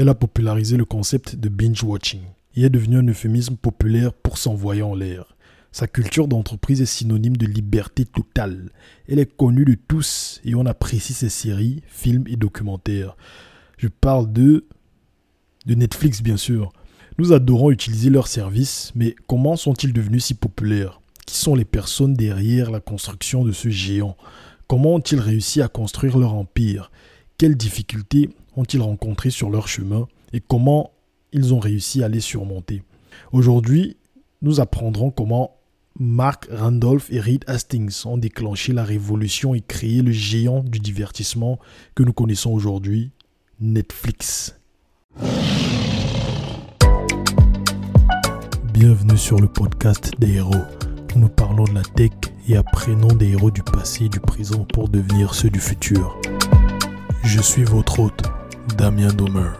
Elle a popularisé le concept de binge-watching et est devenu un euphémisme populaire pour s'envoyer en l'air. Sa culture d'entreprise est synonyme de liberté totale. Elle est connue de tous et on apprécie ses séries, films et documentaires. Je parle de de Netflix bien sûr. Nous adorons utiliser leurs services, mais comment sont-ils devenus si populaires? Qui sont les personnes derrière la construction de ce géant? Comment ont-ils réussi à construire leur empire? Quelles difficultés ont-ils rencontrées sur leur chemin et comment ils ont réussi à les surmonter Aujourd'hui, nous apprendrons comment Mark Randolph et Reed Hastings ont déclenché la révolution et créé le géant du divertissement que nous connaissons aujourd'hui, Netflix. Bienvenue sur le podcast des héros. Nous parlons de la tech et apprenons des héros du passé et du présent pour devenir ceux du futur. Je suis votre hôte, Damien Domer.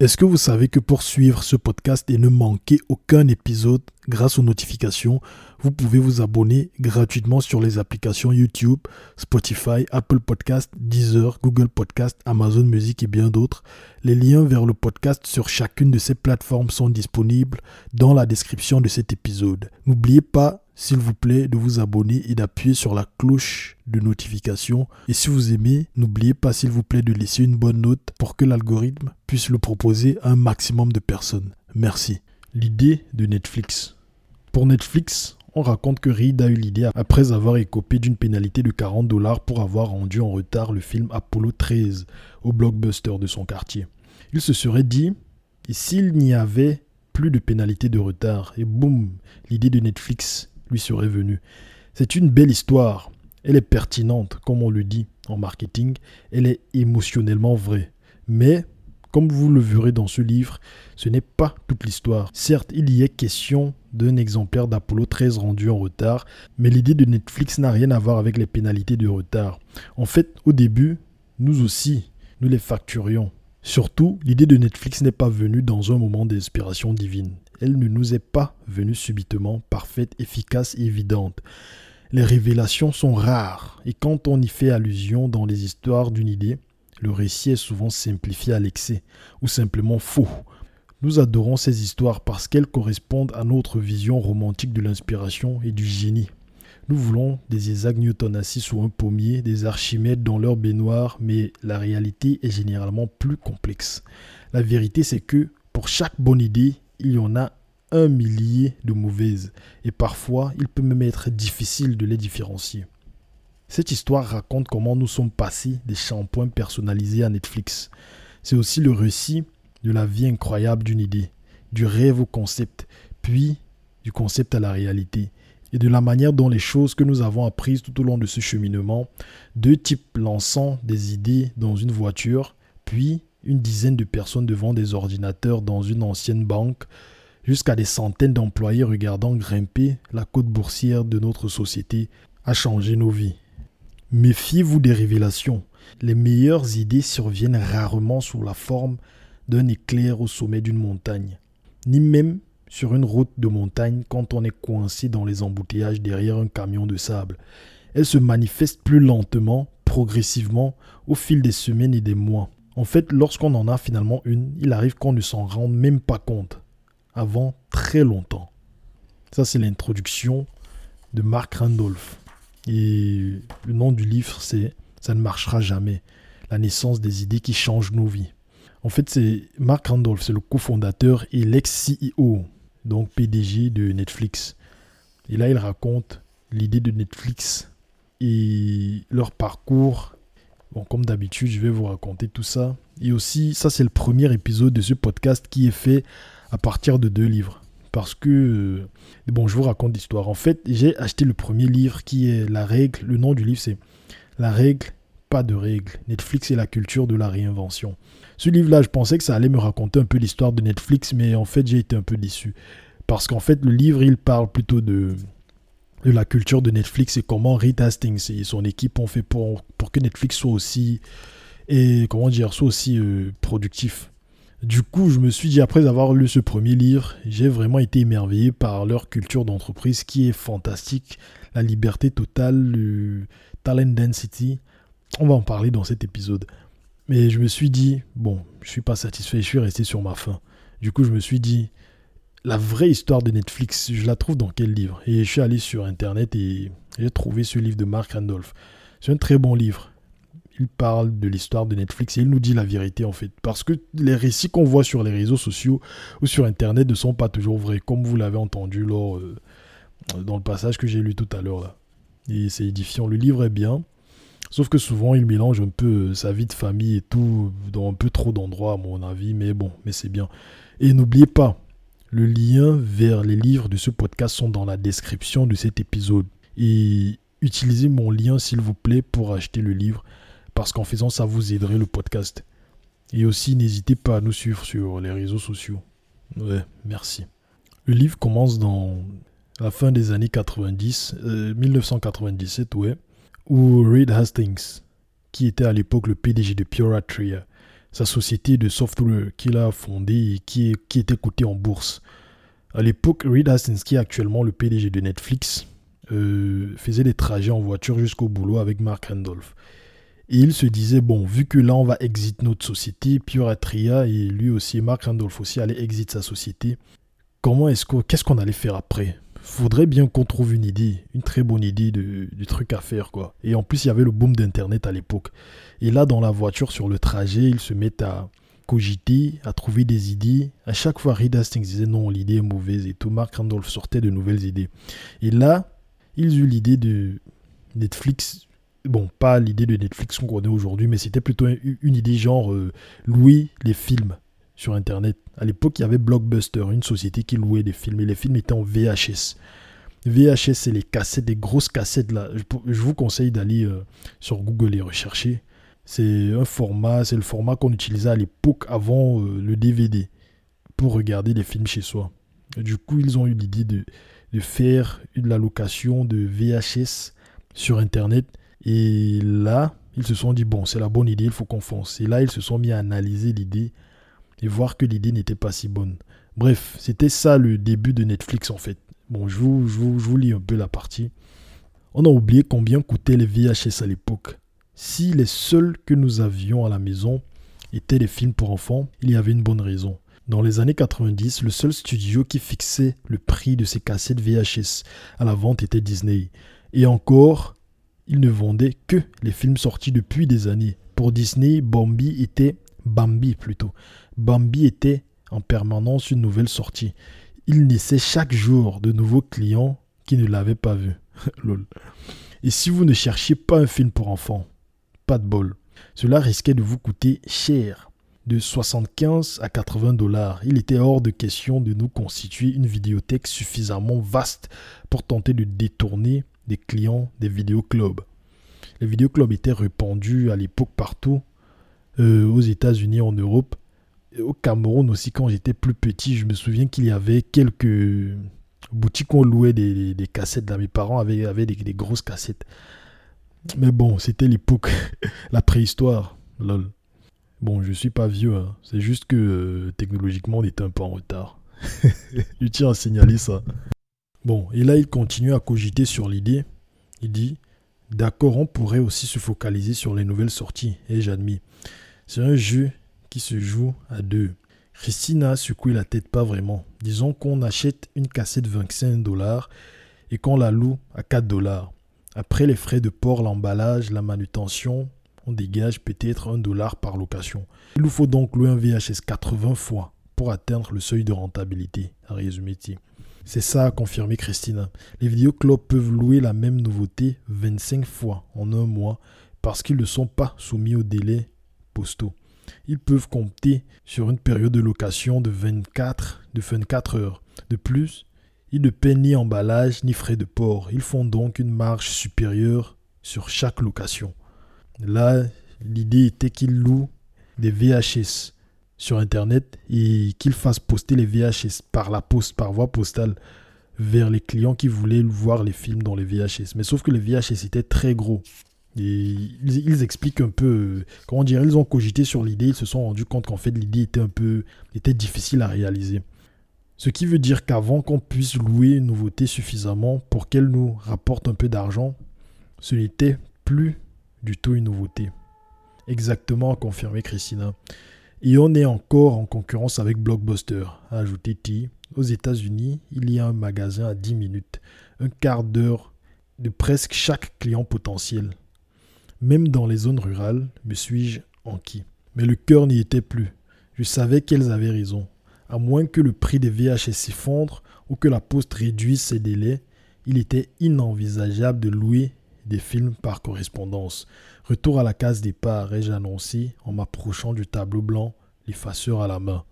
Est-ce que vous savez que pour suivre ce podcast et ne manquer aucun épisode grâce aux notifications, vous pouvez vous abonner gratuitement sur les applications YouTube, Spotify, Apple Podcast, Deezer, Google Podcast, Amazon Music et bien d'autres. Les liens vers le podcast sur chacune de ces plateformes sont disponibles dans la description de cet épisode. N'oubliez pas s'il vous plaît, de vous abonner et d'appuyer sur la cloche de notification. Et si vous aimez, n'oubliez pas, s'il vous plaît, de laisser une bonne note pour que l'algorithme puisse le proposer à un maximum de personnes. Merci. L'idée de Netflix. Pour Netflix, on raconte que Reed a eu l'idée après avoir écopé d'une pénalité de 40 dollars pour avoir rendu en retard le film Apollo 13 au blockbuster de son quartier. Il se serait dit, et s'il n'y avait plus de pénalité de retard, et boum, l'idée de Netflix lui serait venu. C'est une belle histoire. Elle est pertinente, comme on le dit en marketing. Elle est émotionnellement vraie. Mais, comme vous le verrez dans ce livre, ce n'est pas toute l'histoire. Certes, il y est question d'un exemplaire d'Apollo 13 rendu en retard, mais l'idée de Netflix n'a rien à voir avec les pénalités de retard. En fait, au début, nous aussi, nous les facturions. Surtout, l'idée de Netflix n'est pas venue dans un moment d'inspiration divine elle ne nous est pas venue subitement, parfaite, efficace et évidente. Les révélations sont rares, et quand on y fait allusion dans les histoires d'une idée, le récit est souvent simplifié à l'excès, ou simplement faux. Nous adorons ces histoires parce qu'elles correspondent à notre vision romantique de l'inspiration et du génie. Nous voulons des Isaac Newton assis sous un pommier, des Archimèdes dans leur baignoire, mais la réalité est généralement plus complexe. La vérité, c'est que pour chaque bonne idée, il y en a un millier de mauvaises, et parfois il peut même être difficile de les différencier. Cette histoire raconte comment nous sommes passés des shampoings personnalisés à Netflix. C'est aussi le récit de la vie incroyable d'une idée, du rêve au concept, puis du concept à la réalité, et de la manière dont les choses que nous avons apprises tout au long de ce cheminement, deux types lançant des idées dans une voiture, puis une dizaine de personnes devant des ordinateurs dans une ancienne banque, jusqu'à des centaines d'employés regardant grimper la côte boursière de notre société, a changé nos vies. Méfiez-vous des révélations. Les meilleures idées surviennent rarement sous la forme d'un éclair au sommet d'une montagne, ni même sur une route de montagne quand on est coincé dans les embouteillages derrière un camion de sable. Elles se manifestent plus lentement, progressivement, au fil des semaines et des mois. En fait, lorsqu'on en a finalement une, il arrive qu'on ne s'en rende même pas compte avant très longtemps. Ça, c'est l'introduction de Mark Randolph. Et le nom du livre, c'est Ça ne marchera jamais. La naissance des idées qui changent nos vies. En fait, c'est Mark Randolph, c'est le cofondateur et l'ex-CEO, donc PDG de Netflix. Et là, il raconte l'idée de Netflix et leur parcours. Bon, comme d'habitude, je vais vous raconter tout ça. Et aussi, ça, c'est le premier épisode de ce podcast qui est fait à partir de deux livres. Parce que, euh, bon, je vous raconte l'histoire. En fait, j'ai acheté le premier livre qui est La règle. Le nom du livre, c'est La règle, pas de règle. Netflix et la culture de la réinvention. Ce livre-là, je pensais que ça allait me raconter un peu l'histoire de Netflix, mais en fait, j'ai été un peu déçu. Parce qu'en fait, le livre, il parle plutôt de, la culture de Netflix et comment Reed Hastings et son équipe ont fait pour, pour que Netflix soit aussi, et comment dire, soit aussi euh, productif. Du coup, je me suis dit, après avoir lu ce premier livre, j'ai vraiment été émerveillé par leur culture d'entreprise qui est fantastique, la liberté totale, le talent density. On va en parler dans cet épisode. Mais je me suis dit, bon, je suis pas satisfait, je suis resté sur ma faim. Du coup, je me suis dit, la vraie histoire de Netflix, je la trouve dans quel livre? Et je suis allé sur Internet et j'ai trouvé ce livre de Mark Randolph. C'est un très bon livre. Il parle de l'histoire de Netflix et il nous dit la vérité en fait. Parce que les récits qu'on voit sur les réseaux sociaux ou sur Internet ne sont pas toujours vrais, comme vous l'avez entendu lors, euh, dans le passage que j'ai lu tout à l'heure. Et c'est édifiant. Le livre est bien. Sauf que souvent, il mélange un peu euh, sa vie de famille et tout dans un peu trop d'endroits, à mon avis. Mais bon, mais c'est bien. Et n'oubliez pas, le lien vers les livres de ce podcast sont dans la description de cet épisode. Et utilisez mon lien, s'il vous plaît, pour acheter le livre. Parce qu'en faisant ça, vous aiderez le podcast. Et aussi, n'hésitez pas à nous suivre sur les réseaux sociaux. Ouais, merci. Le livre commence dans la fin des années 90, 1997, euh, ouais où Reed Hastings, qui était à l'époque le PDG de Pure Atria, sa société de software qu'il a fondée et qui, était cotée en bourse. À l'époque, Reed Hastings, qui est actuellement le PDG de Netflix, euh, faisait des trajets en voiture jusqu'au boulot avec Mark Randolph. Et il se disait, bon, vu que là on va exit notre société, Pure Atria et lui aussi, Mark Randolph aussi allait exit sa société, comment est-ce qu'est-ce qu'on allait faire après? Faudrait bien qu'on trouve une idée, une très bonne idée de, truc à faire, quoi. Et en plus, il y avait le boom d'Internet à l'époque. Et là, dans la voiture, sur le trajet, ils se mettent à cogiter, à trouver des idées. À chaque fois, Reed Hastings disait non, l'idée est mauvaise et tout. Mark Randolph sortait de nouvelles idées. Et là, ils eurent l'idée de Netflix. Bon, pas l'idée de Netflix qu'on connaît aujourd'hui, mais c'était plutôt une idée genre euh, louer les films sur Internet. À l'époque, il y avait Blockbuster, une société qui louait des films, et les films étaient en VHS. VHS, c'est les cassettes, des grosses cassettes là. Je, vous conseille d'aller euh, sur Google et rechercher. C'est un format, c'est le format qu'on utilisait à l'époque avant euh, le DVD pour regarder les films chez soi. Du coup, ils ont eu l'idée de, de faire une la location de VHS sur Internet. Et là, ils se sont dit, bon, c'est la bonne idée, il faut qu'on fonce. Et là, ils se sont mis à analyser l'idée et voir que l'idée n'était pas si bonne. Bref, c'était ça le début de Netflix en fait. Bon, je vous, je vous, lis un peu la partie. On a oublié combien coûtaient les VHS à l'époque. Si les seuls que nous avions à la maison étaient les films pour enfants, il y avait une bonne raison. Dans les années 90, le seul studio qui fixait le prix de ces cassettes VHS à la vente était Disney. Et encore, ils ne vendaient que les films sortis depuis des années. Pour Disney, Bambi était Bambi plutôt, Bambi était en permanence une nouvelle sortie. Il naissait chaque jour de nouveaux clients qui ne l'avaient pas vu. Et si vous ne cherchiez pas un film pour enfants, pas de bol. Cela risquait de vous coûter cher, de 75 à 80 dollars. Il était hors de question de nous constituer une vidéothèque suffisamment vaste pour tenter de détourner des clients des vidéoclubs. Les vidéoclubs étaient répandus à l'époque partout, euh, aux États-Unis, en Europe. Au Cameroun aussi, quand j'étais plus petit, je me souviens qu'il y avait quelques boutiques où on louait des, cassettes. Là. Mes parents avaient, des, grosses cassettes. Mais bon, c'était l'époque, la préhistoire. Lol. Bon, je suis pas vieux, hein. c'est juste que euh, technologiquement on était un peu en retard. je tiens à signaler ça. Bon, et là il continue à cogiter sur l'idée. Il dit D'accord, on pourrait aussi se focaliser sur les nouvelles sorties, et j'admets. C'est un jeu qui se joue à deux. Christina secoué la tête pas vraiment. Disons qu'on achète une cassette 25 dollars et qu'on la loue à 4 dollars. Après les frais de port, l'emballage, la manutention, on dégage peut-être 1 dollar par location. Il nous faut donc louer un VHS 80 fois pour atteindre le seuil de rentabilité, a résumé C'est ça, a confirmé Christina. Les vidéoclubs peuvent louer la même nouveauté 25 fois en un mois parce qu'ils ne sont pas soumis au délai ils peuvent compter sur une période de location de 24, de 24 heures. De plus, ils ne paient ni emballage ni frais de port. Ils font donc une marge supérieure sur chaque location. Là, l'idée était qu'ils louent des VHS sur Internet et qu'ils fassent poster les VHS par la poste, par voie postale, vers les clients qui voulaient voir les films dans les VHS. Mais sauf que les VHS étaient très gros. Ils, expliquent un peu, comment dire, ils ont cogité sur l'idée, ils se sont rendus compte qu'en fait l'idée était un peu, était difficile à réaliser. Ce qui veut dire qu'avant qu'on puisse louer une nouveauté suffisamment pour qu'elle nous rapporte un peu d'argent, ce n'était plus du tout une nouveauté. Exactement, a confirmé Christina. Et on est encore en concurrence avec Blockbuster, a ajouté T. Aux États-Unis, il y a un magasin à 10 minutes, un quart d'heure de presque chaque client potentiel. Même dans les zones rurales, me suis-je enquis. Mais le cœur n'y était plus. Je savais qu'elles avaient raison. À moins que le prix des VHS s'effondre ou que la poste réduise ses délais, il était inenvisageable de louer des films par correspondance. Retour à la case départ, ai-je annoncé en m'approchant du tableau blanc, l'effaceur à la main.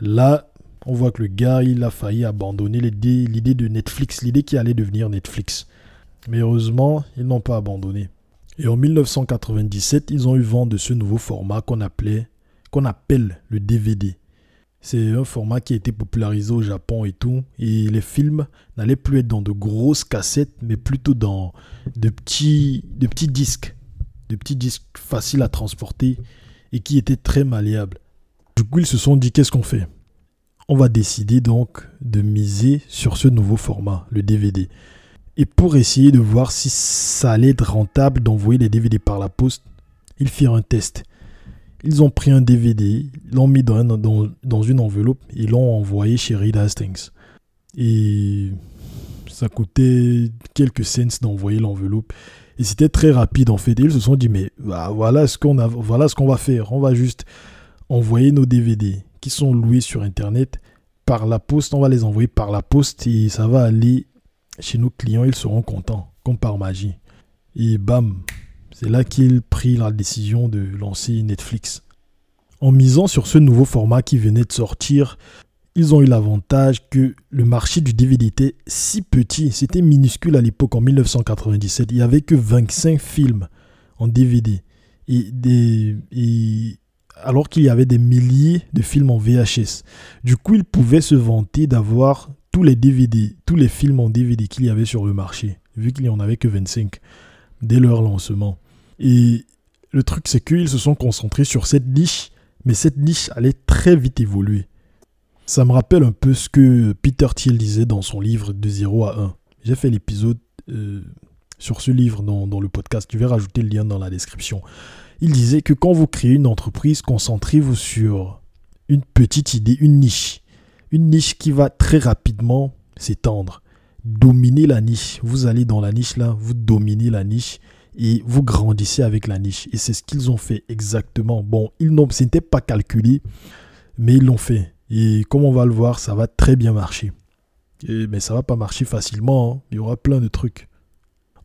Là, on voit que le gars, il a failli abandonner l'idée de Netflix, l'idée qui allait devenir Netflix. Mais heureusement, ils n'ont pas abandonné. Et en 1997, ils ont eu vent de ce nouveau format qu'on appelait, qu'on appelle le DVD. C'est un format qui a été popularisé au Japon et tout. Et les films n'allaient plus être dans de grosses cassettes, mais plutôt dans de petits, de petits disques. De petits disques faciles à transporter et qui étaient très malléables. Du coup, ils se sont dit qu'est-ce qu'on fait? On va décider donc de miser sur ce nouveau format, le DVD. Et pour essayer de voir si ça allait être rentable d'envoyer les DVD par la poste, ils firent un test. Ils ont pris un DVD, l'ont mis dans, une enveloppe et l'ont envoyé chez Reed Hastings. Et ça coûtait quelques cents d'envoyer l'enveloppe. Et c'était très rapide en fait. ils se sont dit, mais bah, voilà ce qu'on voilà ce qu'on va faire. On va juste envoyer nos DVD qui sont loués sur Internet par la poste. On va les envoyer par la poste et ça va aller chez nos clients. Ils seront contents, comme par magie. Et bam, c'est là qu'il prit la décision de lancer Netflix. En misant sur ce nouveau format qui venait de sortir, ils ont eu l'avantage que le marché du DVD était si petit, c'était minuscule à l'époque en 1997. Il n'y avait que 25 films en DVD. Et des, alors qu'il y avait des milliers de films en VHS. Du coup, ils pouvaient se vanter d'avoir tous les DVD, tous les films en DVD qu'il y avait sur le marché, vu qu'il n'y en avait que 25 dès leur lancement. Et le truc, c'est qu'ils se sont concentrés sur cette niche, mais cette niche allait très vite évoluer. Ça me rappelle un peu ce que Peter Thiel disait dans son livre De 0 à 1. J'ai fait l'épisode euh, sur ce livre dans, dans, le podcast. Je vais rajouter le lien dans la description. Il disait que quand vous créez une entreprise, concentrez-vous sur une petite idée, une niche. Une niche qui va très rapidement s'étendre. Dominez la niche. Vous allez dans la niche là, vous dominez la niche et vous grandissez avec la niche. Et c'est ce qu'ils ont fait exactement. Bon, ils n'ont, ce n'était pas calculé, mais ils l'ont fait. Et comme on va le voir, ça va très bien marcher. mais ça va pas marcher facilement. Hein. Il y aura plein de trucs.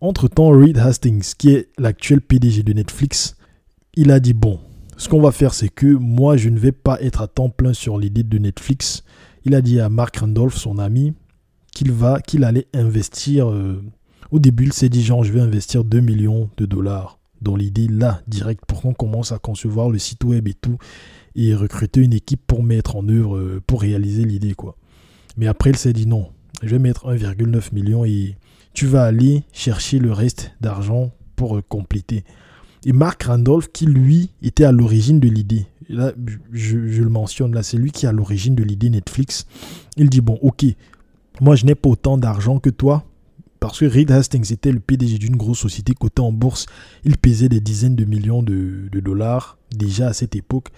Entre-temps, Reed Hastings, qui est l'actuel PDG de Netflix, il a dit, bon, ce qu'on va faire, c'est que moi, je ne vais pas être à temps plein sur l'idée de Netflix. Il a dit à Mark Randolph, son ami, qu'il va, qu'il allait investir euh, au début, il s'est dit, genre, je vais investir 2 millions de dollars dans l'idée là, direct, pour qu'on commence à concevoir le site web et tout, et recruter une équipe pour mettre en œuvre, euh, pour réaliser l'idée, quoi. Mais après, il s'est dit, non, je vais mettre 1,9 million et tu vas aller chercher le reste d'argent pour euh, compléter. Et Mark Randolph, qui lui était à l'origine de l'idée, là, je, je, le mentionne, là, c'est lui qui à l'origine de l'idée Netflix. Il dit, bon, ok, moi je n'ai pas autant d'argent que toi, parce que Reed Hastings était le PDG d'une grosse société cotée en bourse. Il pesait des dizaines de millions de, dollars déjà à cette époque.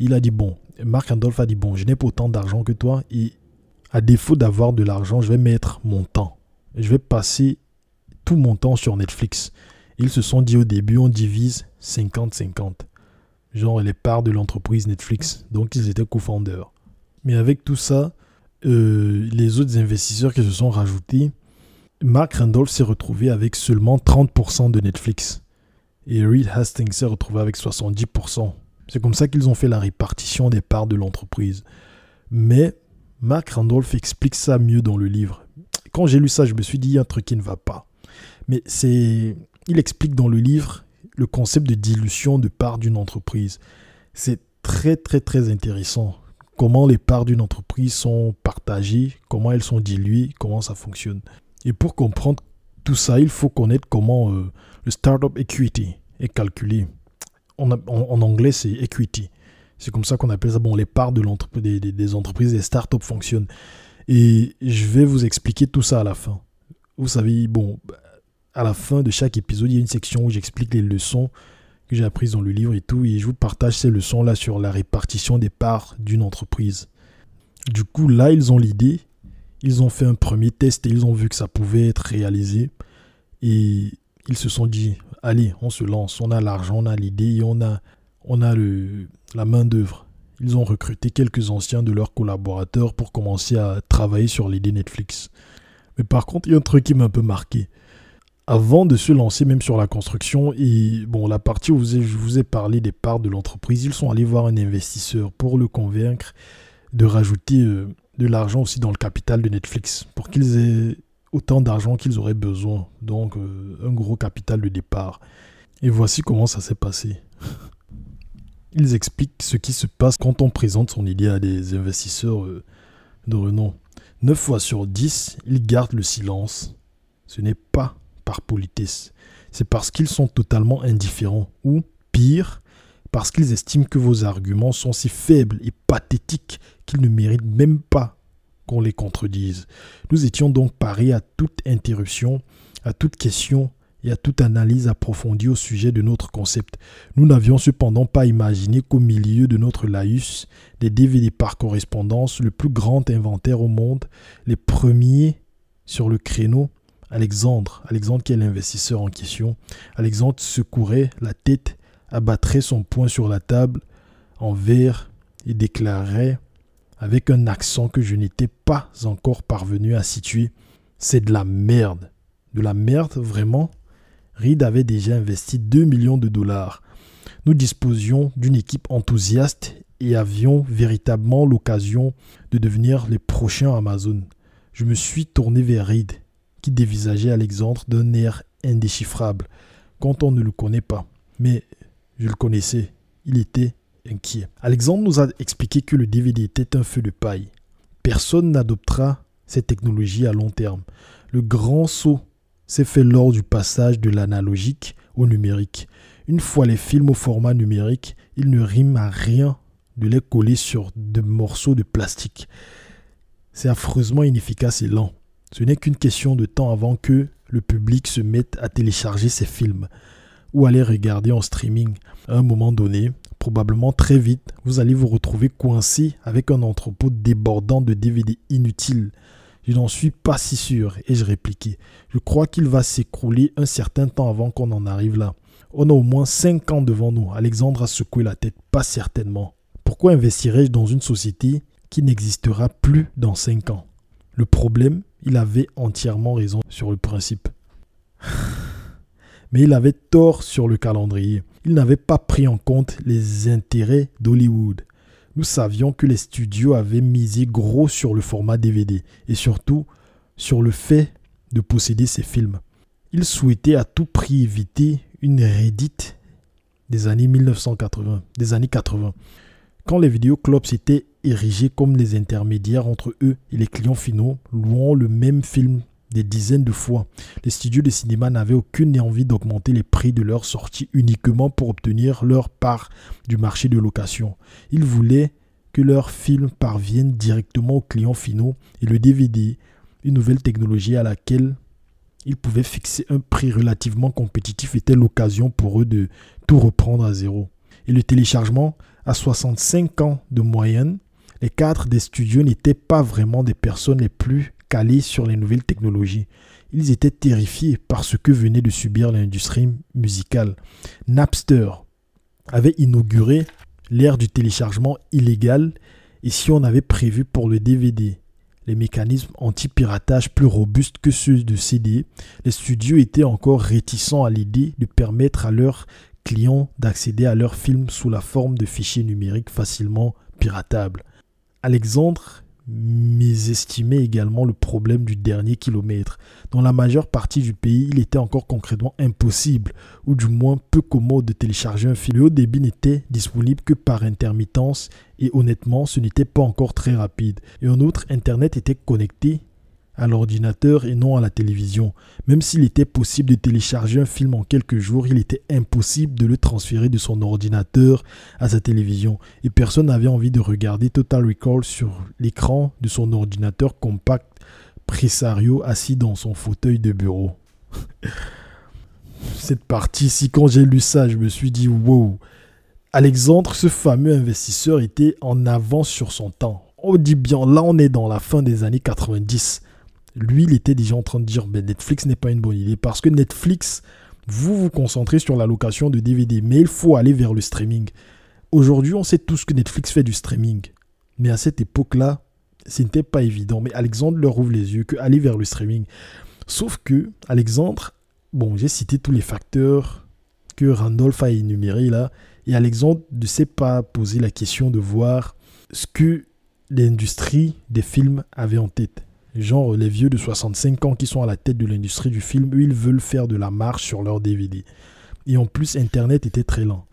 Il a dit, bon, Mark Randolph a dit, bon, je n'ai pas autant d'argent que toi et à défaut d'avoir de l'argent, je vais mettre mon temps. Je vais passer tout mon temps sur Netflix. Ils se sont dit au début, on divise 50-50. Genre les parts de l'entreprise Netflix. Donc ils étaient co-founders. Mais avec tout ça, euh, les autres investisseurs qui se sont rajoutés, Mark Randolph s'est retrouvé avec seulement 30% de Netflix. Et Reed Hastings s'est retrouvé avec 70%. C'est comme ça qu'ils ont fait la répartition des parts de l'entreprise. Mais Mark Randolph explique ça mieux dans le livre. Quand j'ai lu ça, je me suis dit, il y a un truc qui ne va pas. Mais c'est. Il explique dans le livre le concept de dilution de parts d'une entreprise. C'est très, très, très intéressant. Comment les parts d'une entreprise sont partagées, comment elles sont diluées, comment ça fonctionne. Et pour comprendre tout ça, il faut connaître comment euh, le Startup Equity est calculé. en, anglais, c'est equity. C'est comme ça qu'on appelle ça. Bon, les parts de des, des, des, entreprises, des startups fonctionnent. Et je vais vous expliquer tout ça à la fin. Vous savez, bon, à la fin de chaque épisode, il y a une section où j'explique les leçons que j'ai apprises dans le livre et tout. Et je vous partage ces leçons-là sur la répartition des parts d'une entreprise. Du coup, là, ils ont l'idée. Ils ont fait un premier test et ils ont vu que ça pouvait être réalisé. Et ils se sont dit, allez, on se lance. On a l'argent, on a l'idée et on a, on a le, la main-d'œuvre. Ils ont recruté quelques anciens de leurs collaborateurs pour commencer à travailler sur l'idée Netflix. Mais par contre, il y a un truc qui m'a un peu marqué. Avant de se lancer même sur la construction, et bon, la partie où je vous ai parlé des parts de l'entreprise, ils sont allés voir un investisseur pour le convaincre de rajouter euh, de l'argent aussi dans le capital de Netflix pour qu'ils aient autant d'argent qu'ils auraient besoin. Donc, euh, un gros capital de départ. Et voici comment ça s'est passé. Ils expliquent ce qui se passe quand on présente son idée à des investisseurs euh, de renom. 9 fois sur 10, ils gardent le silence. Ce n'est pas par politesse, c'est parce qu'ils sont totalement indifférents ou, pire, parce qu'ils estiment que vos arguments sont si faibles et pathétiques qu'ils ne méritent même pas qu'on les contredise. Nous étions donc parés à toute interruption, à toute question et à toute analyse approfondie au sujet de notre concept. Nous n'avions cependant pas imaginé qu'au milieu de notre laïus, des DVD par correspondance, le plus grand inventaire au monde, les premiers sur le créneau, Alexandre, Alexandre qui est l'investisseur en question, Alexandre secourait la tête, abattrait son poing sur la table en verre et déclarait avec un accent que je n'étais pas encore parvenu à situer, c'est de la merde. De la merde, vraiment? Reed avait déjà investi 2 millions de dollars. Nous disposions d'une équipe enthousiaste et avions véritablement l'occasion de devenir les prochains Amazon. Je me suis tourné vers Reed, qui dévisageait Alexandre d'un air indéchiffrable, quand on ne le connaît pas. Mais je le connaissais, il était inquiet. Alexandre nous a expliqué que le DVD était un feu de paille. Personne n'adoptera cette technologie à long terme. Le grand saut s'est fait lors du passage de l'analogique au numérique. Une fois les films au format numérique, il ne rime à rien de les coller sur de morceaux de plastique. C'est affreusement inefficace et lent. Ce n'est qu'une question de temps avant que le public se mette à télécharger ces films ou à les regarder en streaming. À un moment donné, probablement très vite, vous allez vous retrouver coincé avec un entrepôt débordant de DVD inutiles je n'en suis pas si sûr. Et je répliquais. Je crois qu'il va s'écrouler un certain temps avant qu'on en arrive là. On a au moins 5 ans devant nous. Alexandre a secoué la tête. Pas certainement. Pourquoi investirais-je dans une société qui n'existera plus dans 5 ans? Le problème, il avait entièrement raison sur le principe. Mais il avait tort sur le calendrier. Il n'avait pas pris en compte les intérêts d'Hollywood nous savions que les studios avaient misé gros sur le format DVD et surtout sur le fait de posséder ces films. Ils souhaitaient à tout prix éviter une réédite des années 1980, des années 80, quand les vidéoclubs s'étaient érigés comme les intermédiaires entre eux et les clients finaux, louant le même film des dizaines de fois. Les studios de cinéma n'avaient aucune envie d'augmenter les prix de leurs sorties uniquement pour obtenir leur part du marché de location. Ils voulaient que leurs films parviennent directement aux clients finaux et le DVD, une nouvelle technologie à laquelle ils pouvaient fixer un prix relativement compétitif, était l'occasion pour eux de tout reprendre à zéro. Et le téléchargement, à 65 ans de moyenne, les cadres des studios n'étaient pas vraiment des personnes les plus calés sur les nouvelles technologies. Ils étaient terrifiés par ce que venait de subir l'industrie musicale. Napster avait inauguré l'ère du téléchargement illégal et si on avait prévu pour le DVD les mécanismes anti-piratage plus robustes que ceux de CD, les studios étaient encore réticents à l'idée de permettre à leurs clients d'accéder à leurs films sous la forme de fichiers numériques facilement piratables. Alexandre mésestimait également le problème du dernier kilomètre. Dans la majeure partie du pays, il était encore concrètement impossible, ou du moins peu commode de télécharger un film. Le haut débit n'était disponible que par intermittence, et honnêtement, ce n'était pas encore très rapide. Et en outre, Internet était connecté à l'ordinateur et non à la télévision. Même s'il était possible de télécharger un film en quelques jours, il était impossible de le transférer de son ordinateur à sa télévision. Et personne n'avait envie de regarder Total Recall sur l'écran de son ordinateur compact Presario assis dans son fauteuil de bureau. Cette partie-ci, quand j'ai lu ça, je me suis dit, wow, Alexandre, ce fameux investisseur, était en avance sur son temps. On dit bien, là on est dans la fin des années 90 lui, il était déjà en train de dire ben, Netflix n'est pas une bonne idée parce que Netflix, vous vous concentrez sur la location de DVD, mais il faut aller vers le streaming. Aujourd'hui, on sait tous que Netflix fait du streaming, mais à cette époque-là, ce n'était pas évident. Mais Alexandre leur ouvre les yeux que aller vers le streaming. Sauf que Alexandre, bon, j'ai cité tous les facteurs que Randolph a énumérés là, et Alexandre ne s'est pas posé la question de voir ce que l'industrie des films avait en tête. Genre les vieux de 65 ans qui sont à la tête de l'industrie du film, eux, ils veulent faire de la marche sur leur DVD. Et en plus, Internet était très lent.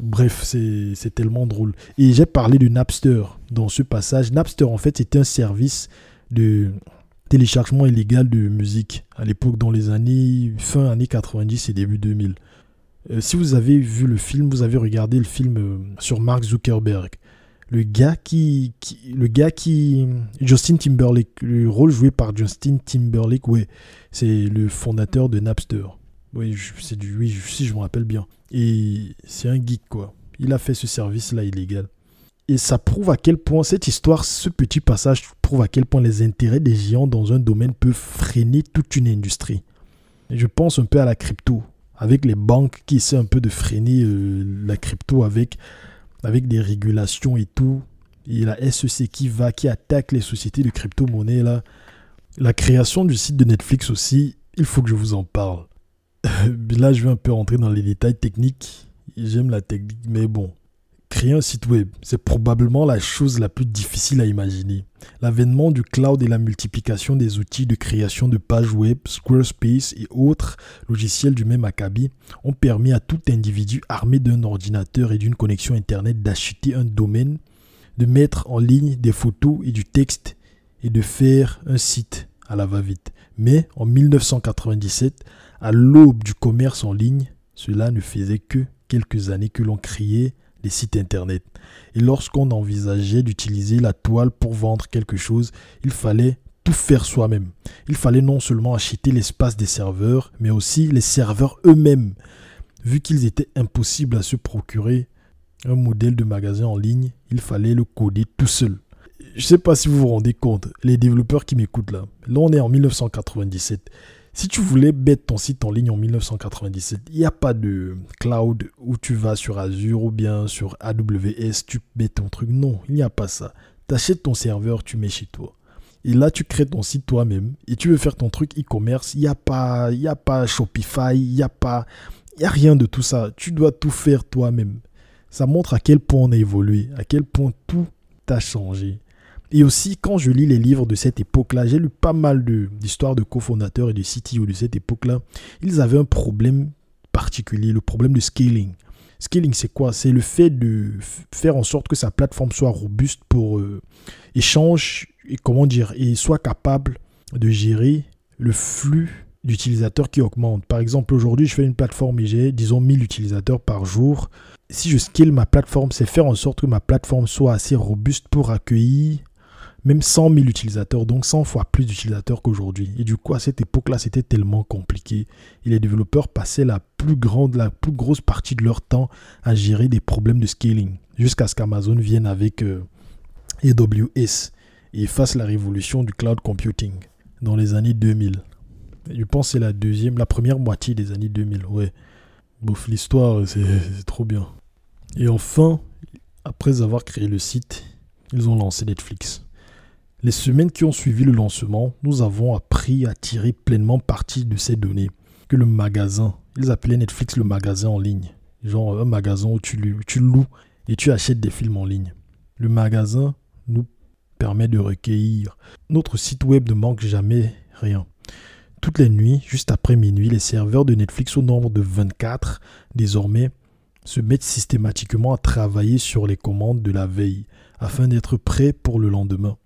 Bref, c'est tellement drôle. Et j'ai parlé de Napster dans ce passage. Napster, en fait, c'était un service de téléchargement illégal de musique à l'époque, dans les années fin années 90 et début 2000. Euh, si vous avez vu le film, vous avez regardé le film euh, sur Mark Zuckerberg le gars qui, le gars qui Justin Timberlake le rôle joué par Justin Timberlake ouais c'est le fondateur de Napster. Oui c'est du oui si je me rappelle bien. Et c'est un geek quoi. Il a fait ce service là illégal. Et ça prouve à quel point cette histoire ce petit passage prouve à quel point les intérêts des géants dans un domaine peuvent freiner toute une industrie. Je pense un peu à la crypto. Avec les banques qui essaient un peu de freiner euh, la crypto avec avec des régulations et tout. Et la SEC qui va, qui attaque les sociétés de crypto-monnaie là. La création du site de Netflix aussi, il faut que je vous en parle. là, je vais un peu rentrer dans les détails techniques. J'aime la technique, mais bon. Créer un site web, c'est probablement la chose la plus difficile à imaginer. L'avènement du cloud et la multiplication des outils de création de pages web, Squarespace et autres logiciels du même acabit ont permis à tout individu armé d'un ordinateur et d'une connexion Internet d'acheter un domaine, de mettre en ligne des photos et du texte et de faire un site à la va-vite. Mais en 1997, à l'aube du commerce en ligne, cela ne faisait que quelques années que l'on criait les sites internet. Et lorsqu'on envisageait d'utiliser la toile pour vendre quelque chose, il fallait tout faire soi-même. Il fallait non seulement acheter l'espace des serveurs, mais aussi les serveurs eux-mêmes. Vu qu'ils étaient impossibles à se procurer un modèle de magasin en ligne, il fallait le coder tout seul. Je ne sais pas si vous vous rendez compte, les développeurs qui m'écoutent là. Là, on est en 1997. Si tu voulais mettre ton site en ligne en 1997, il n'y a pas de cloud où tu vas sur Azure ou bien sur AWS, tu mets ton truc. Non, il n'y a pas ça. Tu achètes ton serveur, tu mets chez toi. Et là, tu crées ton site toi-même et tu veux faire ton truc e-commerce. Il n'y a, pas, Shopify, il n'y a, a rien de tout ça. Tu dois tout faire toi-même. Ça montre à quel point on a évolué, à quel point tout a changé. Et aussi, quand je lis les livres de cette époque-là, j'ai lu pas mal d'histoires de, cofondateurs et de CTO de cette époque-là. Ils avaient un problème particulier, le problème de scaling. Scaling, c'est quoi? C'est le fait de faire en sorte que sa plateforme soit robuste pour euh, échange et comment dire et soit capable de gérer le flux d'utilisateurs qui augmente. Par exemple, aujourd'hui, je fais une plateforme et j'ai, disons, 1000 utilisateurs par jour. Si je scale ma plateforme, c'est faire en sorte que ma plateforme soit assez robuste pour accueillir même 100 000 utilisateurs, donc 100 fois plus d'utilisateurs qu'aujourd'hui. Et du coup, à cette époque-là, c'était tellement compliqué. Et les développeurs passaient la plus grande, la plus grosse partie de leur temps à gérer des problèmes de scaling, jusqu'à ce qu'Amazon vienne avec euh, AWS et fasse la révolution du cloud computing dans les années 2000. je pense que c'est la deuxième, la première moitié des années 2000. Ouais. Bouf, l'histoire, c'est trop bien. Et enfin, après avoir créé le site, ils ont lancé Netflix. Les semaines qui ont suivi le lancement, nous avons appris à tirer pleinement parti de ces données. Que le magasin, ils appelaient Netflix le magasin en ligne. Genre un magasin où tu, tu loues et tu achètes des films en ligne. Le magasin nous permet de recueillir. Notre site web ne manque jamais rien. Toutes les nuits, juste après minuit, les serveurs de Netflix au nombre de 24 désormais se mettent systématiquement à travailler sur les commandes de la veille afin d'être prêts pour le lendemain.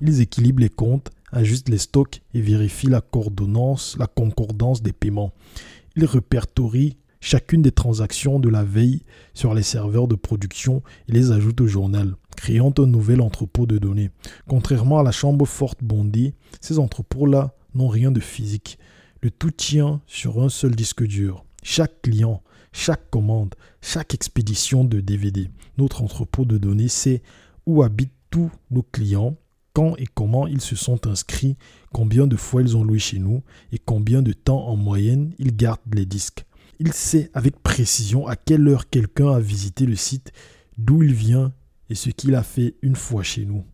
Ils équilibrent les comptes ajuste les stocks et vérifie la coordonnance, la concordance des paiements. Il répertorie chacune des transactions de la veille sur les serveurs de production et les ajoute au journal, créant un nouvel entrepôt de données. Contrairement à la chambre forte bondée, ces entrepôts-là n'ont rien de physique. Le tout tient sur un seul disque dur. Chaque client, chaque commande, chaque expédition de DVD, notre entrepôt de données sait où habitent tous nos clients, quand et comment ils se sont inscrits, combien de fois ils ont loué chez nous et combien de temps en moyenne ils gardent les disques. Il sait avec précision à quelle heure quelqu'un a visité le site, d'où il vient et ce qu'il a fait une fois chez nous.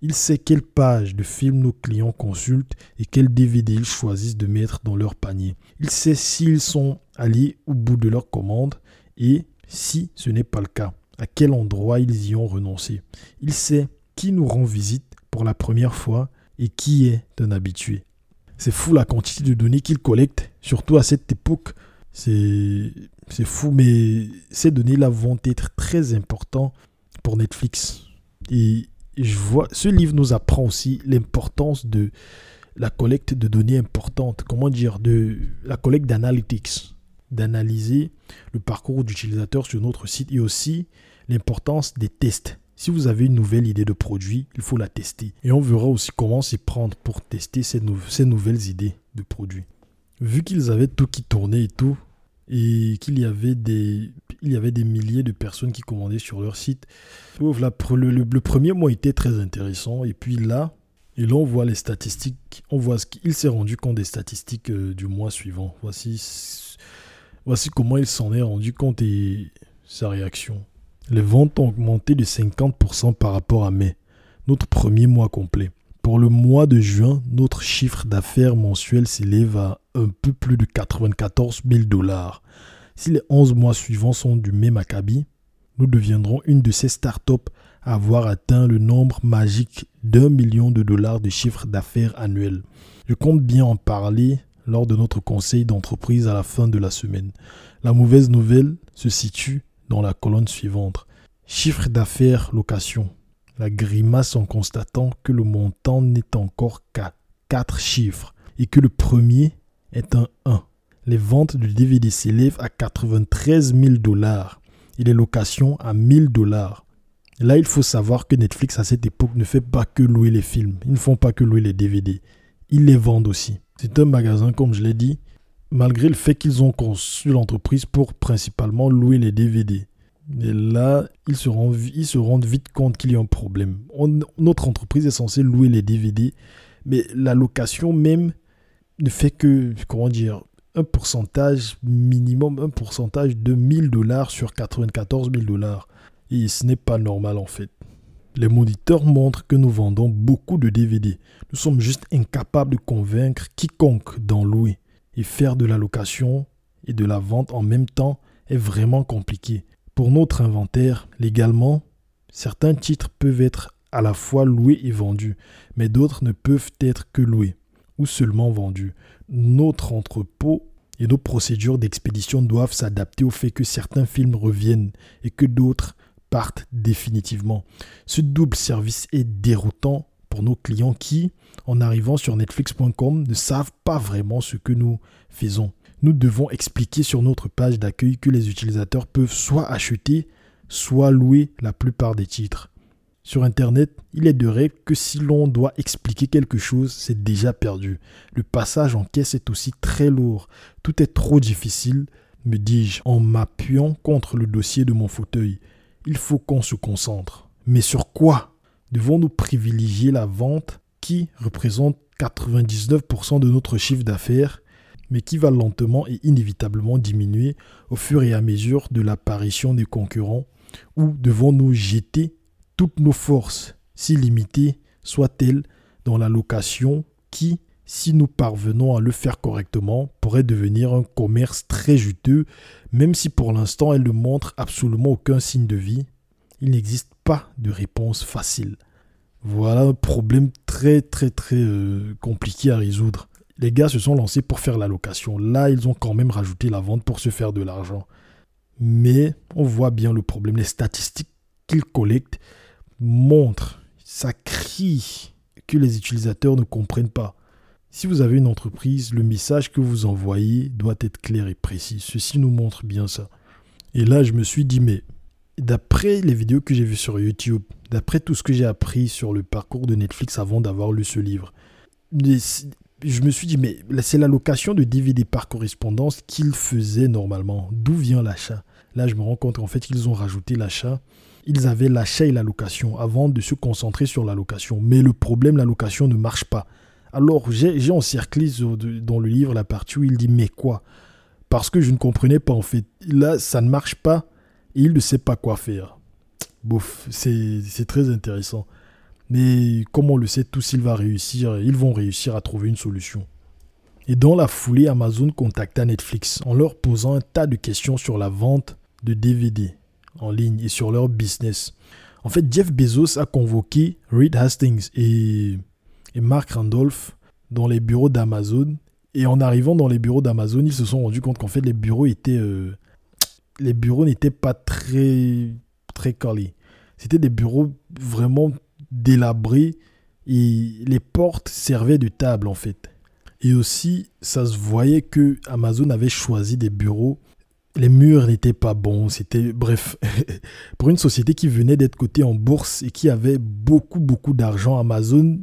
Il sait quelle page de film nos clients consultent et quel DVD ils choisissent de mettre dans leur panier. Il sait s'ils sont allés au bout de leur commande et, si ce n'est pas le cas, à quel endroit ils y ont renoncé. Il sait qui nous rend visite pour la première fois et qui est un habitué. C'est fou la quantité de données qu'il collecte, surtout à cette époque. C'est fou, mais ces données-là vont être très importantes pour Netflix. Et je vois, ce livre nous apprend aussi l'importance de la collecte de données importantes, comment dire, de la collecte d'analytics, d'analyser le parcours d'utilisateur sur notre site et aussi l'importance des tests. Si vous avez une nouvelle idée de produit, il faut la tester. Et on verra aussi comment s'y prendre pour tester ces, nouvelles idées de produits. Vu qu'ils avaient tout qui tournait et tout, et qu'il y avait des y avait des milliers de personnes qui commandaient sur leur site. le, premier mois était très intéressant et puis là là on voit les statistiques, on voit ce qu'il s'est rendu compte des statistiques euh, du mois suivant. Voici voici comment il s'en est rendu compte et sa réaction. Les ventes ont augmenté de 50% par rapport à mai, notre premier mois complet. Pour le mois de juin, notre chiffre d'affaires mensuel s'élève à un peu plus de 94 000 dollars. Si les 11 mois suivants sont du même acabit, nous deviendrons une de ces startups à avoir atteint le nombre magique d'un million de dollars de chiffre d'affaires annuel. Je compte bien en parler lors de notre conseil d'entreprise à la fin de la semaine. La mauvaise nouvelle se situe dans la colonne suivante. Chiffre d'affaires location la grimace en constatant que le montant n'est encore qu'à 4 chiffres et que le premier est un 1. Les ventes de DVD s'élèvent à 93 000 dollars et les locations à 1000 dollars. Là, il faut savoir que Netflix à cette époque ne fait pas que louer les films. Ils ne font pas que louer les DVD. Ils les vendent aussi. C'est un magasin, comme je l'ai dit, malgré le fait qu'ils ont conçu l'entreprise pour principalement louer les DVD. Et là, ils se, rendent, vite compte qu'il y a un problème. notre entreprise est censée louer les DVD, mais la location même ne fait que, comment dire, un pourcentage minimum, un pourcentage de 1000 dollars sur 94 000 dollars. Et ce n'est pas normal en fait. Les moniteurs montrent que nous vendons beaucoup de DVD. Nous sommes juste incapables de convaincre quiconque d'en louer. Et faire de la location et de la vente en même temps est vraiment compliqué. Pour notre inventaire, légalement, certains titres peuvent être à la fois loués et vendus, mais d'autres ne peuvent être que loués ou seulement vendus. Notre entrepôt et nos procédures d'expédition doivent s'adapter au fait que certains films reviennent et que d'autres partent définitivement. Ce double service est déroutant pour nos clients qui, en arrivant sur netflix.com, ne savent pas vraiment ce que nous faisons nous devons expliquer sur notre page d'accueil que les utilisateurs peuvent soit acheter, soit louer la plupart des titres. Sur Internet, il est de règle que si l'on doit expliquer quelque chose, c'est déjà perdu. Le passage en caisse est aussi très lourd. Tout est trop difficile, me dis-je en m'appuyant contre le dossier de mon fauteuil. Il faut qu'on se concentre. Mais sur quoi? Devons-nous privilégier la vente qui représente 99% de notre chiffre d'affaires mais qui va lentement et inévitablement diminuer au fur et à mesure de l'apparition des concurrents, ou devons-nous jeter toutes nos forces, si limitées soient-elles, dans la location qui, si nous parvenons à le faire correctement, pourrait devenir un commerce très juteux, même si pour l'instant elle ne montre absolument aucun signe de vie? Il n'existe pas de réponse facile. Voilà un problème très très très euh, compliqué à résoudre les gars se sont lancés pour faire la location. Là, ils ont quand même rajouté la vente pour se faire de l'argent. Mais on voit bien le problème. Les statistiques qu'ils collectent montrent, ça crie que les utilisateurs ne comprennent pas. Si vous avez une entreprise, le message que vous envoyez doit être clair et précis. Ceci nous montre bien ça. Et là, je me suis dit, mais d'après les vidéos que j'ai vues sur YouTube, d'après tout ce que j'ai appris sur le parcours de Netflix avant d'avoir lu ce livre, je me suis dit, mais c'est la location de DVD par correspondance qu'ils faisaient normalement. D'où vient l'achat? Là, je me rends compte qu'en fait, ils ont rajouté l'achat. Ils avaient l'achat et la location avant de se concentrer sur la location. Mais le problème, la location ne marche pas. Alors, j'ai encerclé dans le livre la partie où il dit, mais quoi? Parce que je ne comprenais pas en fait. Là, ça ne marche pas et il ne sait pas quoi faire. C'est très intéressant. Mais comme on le sait tous, il va réussir, ils vont réussir à trouver une solution. Et dans la foulée, Amazon contacta Netflix en leur posant un tas de questions sur la vente de DVD en ligne et sur leur business. En fait, Jeff Bezos a convoqué Reed Hastings et, et Mark Randolph dans les bureaux d'Amazon. Et en arrivant dans les bureaux d'Amazon, ils se sont rendus compte qu'en fait, les bureaux étaient. Euh, les bureaux n'étaient pas très, très. C'était des bureaux vraiment délabrés et les portes servaient de table en fait. Et aussi, ça se voyait que Amazon avait choisi des bureaux. Les murs n'étaient pas bons. C'était, bref, pour une société qui venait d'être cotée en bourse et qui avait beaucoup, beaucoup d'argent, Amazon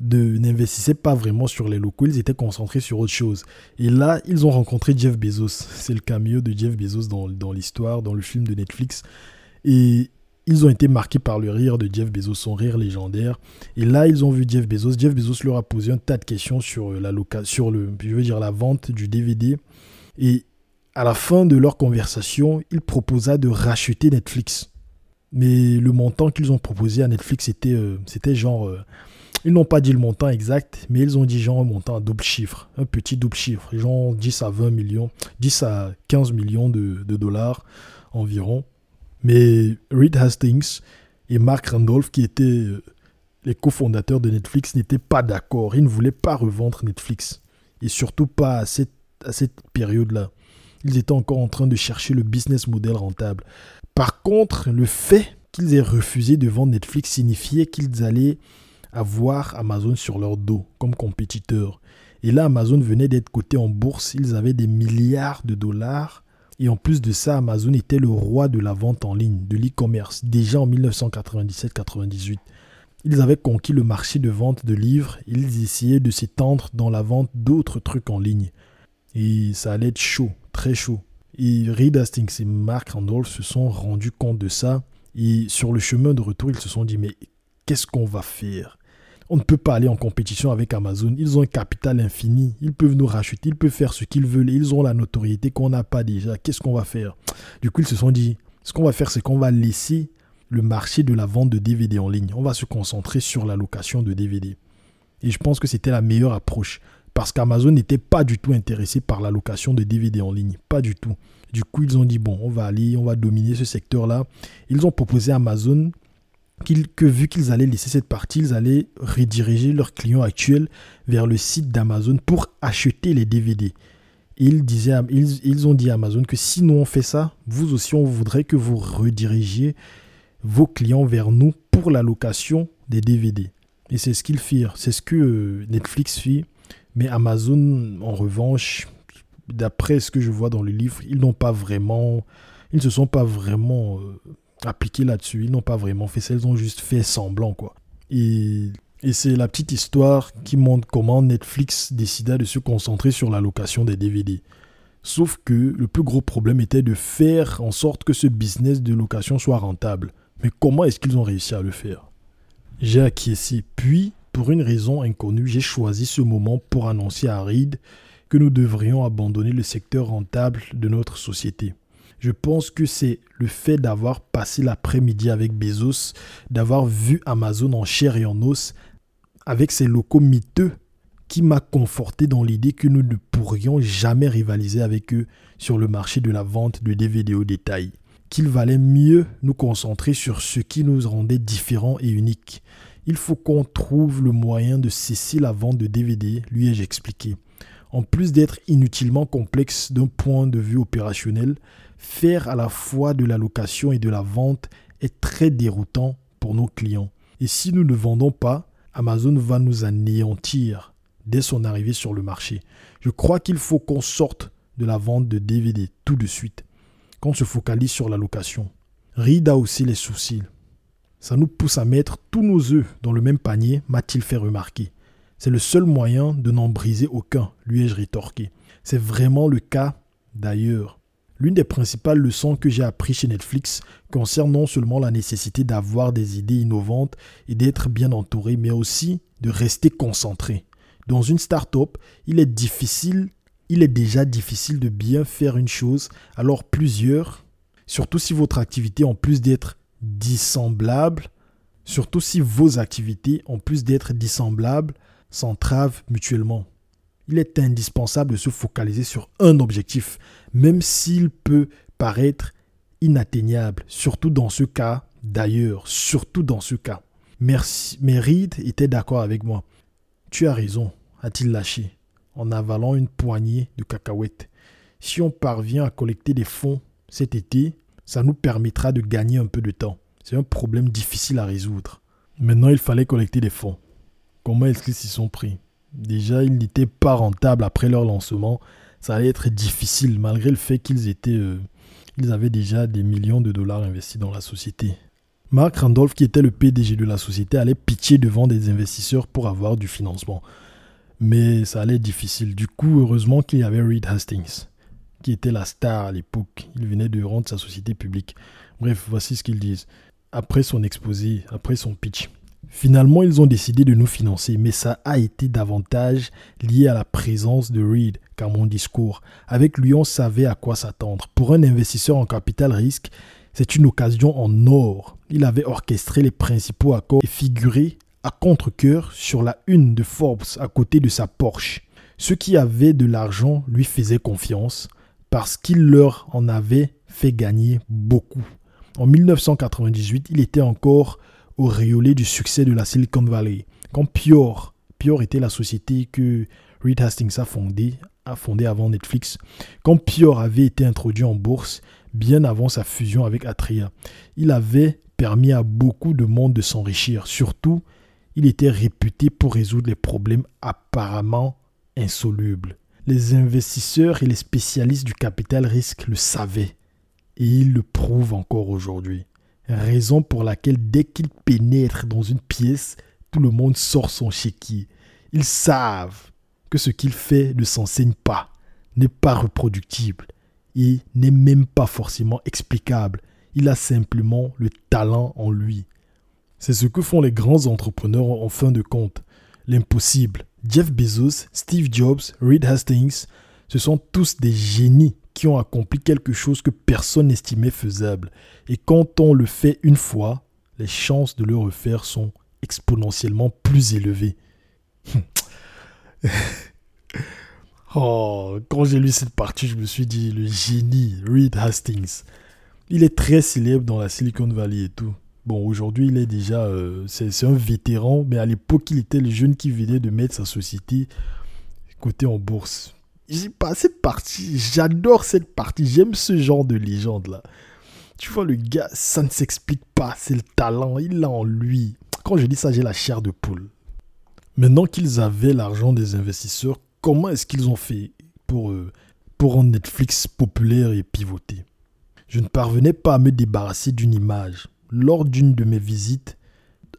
n'investissait pas vraiment sur les locaux. Ils étaient concentrés sur autre chose. Et là, ils ont rencontré Jeff Bezos. C'est le cameo de Jeff Bezos dans, dans l'histoire, dans le film de Netflix. Et ils ont été marqués par le rire de Jeff Bezos, son rire légendaire. Et là, ils ont vu Jeff Bezos. Jeff Bezos leur a posé un tas de questions sur euh, la sur le, je veux dire la vente du DVD. Et à la fin de leur conversation, il proposa de racheter Netflix. Mais le montant qu'ils ont proposé à Netflix, c'était euh, c'était genre. Euh, ils n'ont pas dit le montant exact, mais ils ont dit genre un montant à double chiffre, un petit double chiffre, genre 10 à 20 millions, 10 à 15 millions de dollars environ. Mais Reed Hastings et Mark Randolph, qui étaient euh, les cofondateurs de Netflix, n'étaient pas d'accord. Ils ne voulaient pas revendre Netflix. Et surtout pas à cette, période-là. Ils étaient encore en train de chercher le business model rentable. Par contre, le fait qu'ils aient refusé de vendre Netflix signifiait qu'ils allaient avoir Amazon sur leur dos comme compétiteur. Et là, Amazon venait d'être coté en bourse. Ils avaient des milliards de dollars et en plus de ça, Amazon était le roi de la vente en ligne, de l'e-commerce, déjà en 1997-98. Ils avaient conquis le marché de vente de livres, ils essayaient de s'étendre dans la vente d'autres trucs en ligne. Et ça allait être chaud, très chaud. Et Reed Hastings et Mark Randolph se sont rendus compte de ça. Et sur le chemin de retour, ils se sont dit, mais qu'est-ce qu'on va faire? On ne peut pas aller en compétition avec Amazon. Ils ont un capital infini. Ils peuvent nous racheter. Ils peuvent faire ce qu'ils veulent. Ils ont la notoriété qu'on n'a pas déjà. Qu'est-ce qu'on va faire? Du coup, ils se sont dit, ce qu'on va faire, c'est qu'on va laisser le marché de la vente de DVD en ligne. On va se concentrer sur la location de DVD. Et je pense que c'était la meilleure approche. Parce qu'Amazon n'était pas du tout intéressé par la location de DVD en ligne. Pas du tout. Du coup, ils ont dit, bon, on va aller, on va dominer ce secteur-là. Ils ont proposé à Amazon que vu qu'ils allaient laisser cette partie, ils allaient rediriger leurs clients actuels vers le site d'Amazon pour acheter les DVD. Ils, disaient, ils, ont dit à Amazon que si nous on fait ça, vous aussi on voudrait que vous redirigiez vos clients vers nous pour la location des DVD. Et c'est ce qu'ils firent, c'est ce que euh, Netflix fit. Mais Amazon, en revanche, d'après ce que je vois dans le livre, ils n'ont pas vraiment, ils ne se sont pas vraiment euh, appliqué là-dessus. Ils n'ont pas vraiment fait ça, ils ont juste fait semblant, quoi. Et, et c'est la petite histoire qui montre comment Netflix décida de se concentrer sur la location des DVD. Sauf que le plus gros problème était de faire en sorte que ce business de location soit rentable. Mais comment est-ce qu'ils ont réussi à le faire? J'ai acquiescé, puis, pour une raison inconnue, j'ai choisi ce moment pour annoncer à Reed que nous devrions abandonner le secteur rentable de notre société. Je pense que c'est le fait d'avoir passé l'après-midi avec Bezos, d'avoir vu Amazon en chair et en os, avec ses locaux miteux, qui m'a conforté dans l'idée que nous ne pourrions jamais rivaliser avec eux sur le marché de la vente de DVD au détail. Qu'il valait mieux nous concentrer sur ce qui nous rendait différents et uniques. Il faut qu'on trouve le moyen de cesser la vente de DVD, lui ai-je expliqué. En plus d'être inutilement complexe d'un point de vue opérationnel, faire à la fois de la location et de la vente est très déroutant pour nos clients. Et si nous ne vendons pas, Amazon va nous anéantir dès son arrivée sur le marché. Je crois qu'il faut qu'on sorte de la vente de DVD tout de suite, qu'on se focalise sur la location. Reed a aussi les soucis. Ça nous pousse à mettre tous nos œufs dans le même panier, m'a-t-il fait remarquer. C'est le seul moyen de n'en briser aucun, lui ai-je rétorqué. C'est vraiment le cas d'ailleurs. L'une des principales leçons que j'ai apprises chez Netflix concerne non seulement la nécessité d'avoir des idées innovantes et d'être bien entouré, mais aussi de rester concentré. Dans une start-up, il est difficile, il est déjà difficile de bien faire une chose, alors plusieurs, surtout si votre activité en plus d'être dissemblable, surtout si vos activités en plus d'être dissemblables, s'entravent mutuellement il est indispensable de se focaliser sur un objectif, même s'il peut paraître inatteignable, surtout dans ce cas d'ailleurs, surtout dans ce cas. Merci, était d'accord avec moi. Tu as raison, a-t-il lâché, en avalant une poignée de cacahuètes. Si on parvient à collecter des fonds cet été, ça nous permettra de gagner un peu de temps. C'est un problème difficile à résoudre. Maintenant, il fallait collecter des fonds. Comment est-ce qu'ils s'y sont pris? Déjà, ils n'étaient pas rentables après leur lancement. Ça allait être difficile malgré le fait qu'ils euh, avaient déjà des millions de dollars investis dans la société. Mark Randolph, qui était le PDG de la société, allait pitcher devant des investisseurs pour avoir du financement. Mais ça allait être difficile. Du coup, heureusement qu'il y avait Reed Hastings, qui était la star à l'époque. Il venait de rendre sa société publique. Bref, voici ce qu'ils disent. Après son exposé, après son pitch. Finalement, ils ont décidé de nous financer, mais ça a été davantage lié à la présence de Reed mon discours. Avec lui, on savait à quoi s'attendre. Pour un investisseur en capital risque, c'est une occasion en or. Il avait orchestré les principaux accords et figuré à contre-coeur sur la une de Forbes à côté de sa Porsche. Ceux qui avaient de l'argent lui faisaient confiance parce qu'il leur en avait fait gagner beaucoup. En 1998, il était encore auréolé du succès de la Silicon Valley. Quand Pure, Pure était la société que Reed Hastings a fondée, a fondé avant Netflix, quand Pure avait été introduit en bourse bien avant sa fusion avec Atria, il avait permis à beaucoup de monde de s'enrichir. Surtout, il était réputé pour résoudre les problèmes apparemment insolubles. Les investisseurs et les spécialistes du capital risque le savaient et ils le prouvent encore aujourd'hui. Raison pour laquelle dès qu'il pénètre dans une pièce, tout le monde sort son chéquier. Ils savent que ce qu'il fait ne s'enseigne pas, n'est pas reproductible et n'est même pas forcément explicable. Il a simplement le talent en lui. C'est ce que font les grands entrepreneurs en fin de compte. L'impossible. Jeff Bezos, Steve Jobs, Reed Hastings, ce sont tous des génies qui ont accompli quelque chose que personne n'estimait faisable. Et quand on le fait une fois, les chances de le refaire sont exponentiellement plus élevées. oh, quand j'ai lu cette partie, je me suis dit, le génie, Reed Hastings. Il est très célèbre dans la Silicon Valley et tout. Bon, aujourd'hui, il est déjà, euh, c'est un vétéran, mais à l'époque, il était le jeune qui venait de mettre sa société côté en bourse j'ai pas cette partie, j'adore cette partie, j'aime ce genre de légende là. Tu vois, le gars, ça ne s'explique pas, c'est le talent, il l'a en lui. Quand je dis ça, j'ai la chair de poule. Maintenant qu'ils avaient l'argent des investisseurs, comment est-ce qu'ils ont fait pour, euh, pour rendre Netflix populaire et pivoter? Je ne parvenais pas à me débarrasser d'une image. Lors d'une de mes visites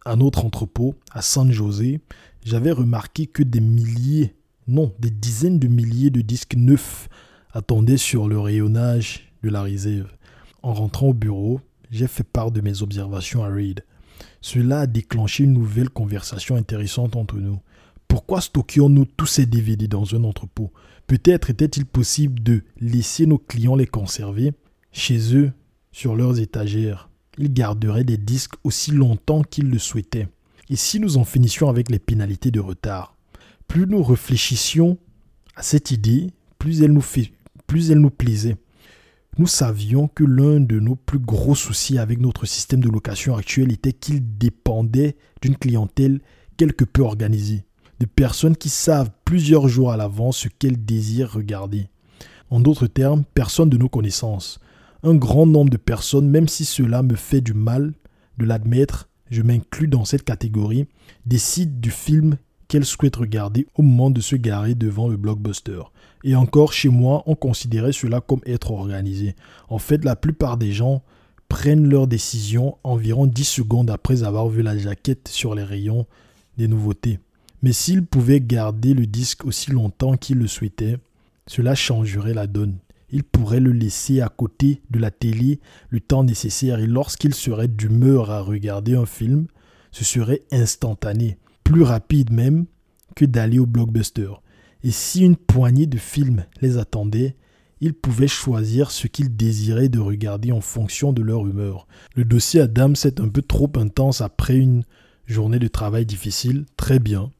à notre entrepôt à San José, j'avais remarqué que des milliers non, des dizaines de milliers de disques neufs attendaient sur le rayonnage de la réserve. En rentrant au bureau, j'ai fait part de mes observations à Reed. Cela a déclenché une nouvelle conversation intéressante entre nous. Pourquoi stockions-nous tous ces DVD dans un entrepôt? Peut-être était-il possible de laisser nos clients les conserver chez eux, sur leurs étagères. Ils garderaient des disques aussi longtemps qu'ils le souhaitaient. Et si nous en finissions avec les pénalités de retard? Plus nous réfléchissions à cette idée, plus elle nous, fait, plus elle nous plaisait. Nous savions que l'un de nos plus gros soucis avec notre système de location actuel était qu'il dépendait d'une clientèle quelque peu organisée, de personnes qui savent plusieurs jours à l'avance ce qu'elles désirent regarder. En d'autres termes, personne de nos connaissances. Un grand nombre de personnes, même si cela me fait du mal de l'admettre, je m'inclus dans cette catégorie, décident du film qu'elles souhaitent regarder au moment de se garer devant le blockbuster. Et encore, chez moi, on considérait cela comme être organisé. En fait, la plupart des gens prennent leur décision environ 10 secondes après avoir vu la jaquette sur les rayons des nouveautés. Mais s'ils pouvaient garder le disque aussi longtemps qu'ils le souhaitaient, cela changerait la donne. Ils pourraient le laisser à côté de la télé le temps nécessaire et lorsqu'ils seraient d'humeur à regarder un film, ce serait instantané, plus rapide même que d'aller au blockbuster. Et si une poignée de films les attendait, ils pouvaient choisir ce qu'ils désiraient de regarder en fonction de leur humeur. Le dossier Adam est un peu trop intense après une journée de travail difficile, très bien.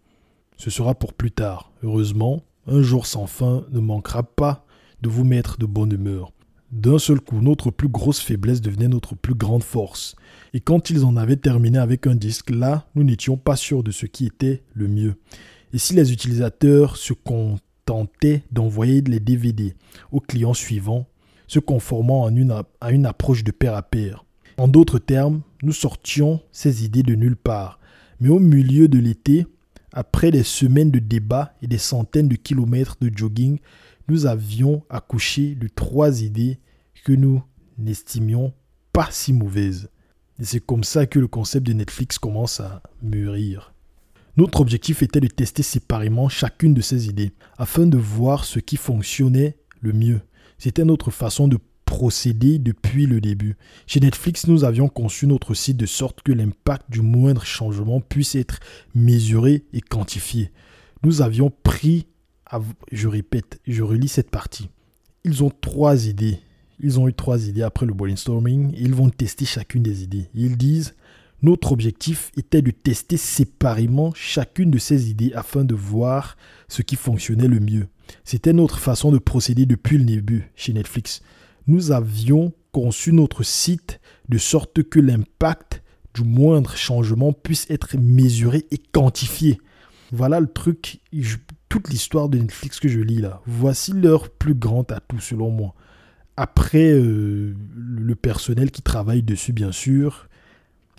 Ce sera pour plus tard. Heureusement, un jour sans fin ne manquera pas de vous mettre de bonne humeur. D'un seul coup, notre plus grosse faiblesse devenait notre plus grande force. Et quand ils en avaient terminé avec un disque, là, nous n'étions pas sûrs de ce qui était le mieux. Et si les utilisateurs se comptent tentait d'envoyer les DVD aux clients suivants, se conformant à une, à une approche de pair à pair. En d'autres termes, nous sortions ces idées de nulle part. Mais au milieu de l'été, après des semaines de débats et des centaines de kilomètres de jogging, nous avions accouché de trois idées que nous n'estimions pas si mauvaises. Et c'est comme ça que le concept de Netflix commence à mûrir. Notre objectif était de tester séparément chacune de ces idées afin de voir ce qui fonctionnait le mieux. C'était notre façon de procéder depuis le début. Chez Netflix, nous avions conçu notre site de sorte que l'impact du moindre changement puisse être mesuré et quantifié. Nous avions pris, je répète, je relis cette partie. Ils ont trois idées. Ils ont eu trois idées après le brainstorming. Ils vont tester chacune des idées. Ils disent notre objectif était de tester séparément chacune de ces idées afin de voir ce qui fonctionnait le mieux. C'était notre façon de procéder depuis le début chez Netflix. Nous avions conçu notre site de sorte que l'impact du moindre changement puisse être mesuré et quantifié. Voilà le truc, toute l'histoire de Netflix que je lis là. Voici leur plus grand atout selon moi. Après euh, le personnel qui travaille dessus bien sûr,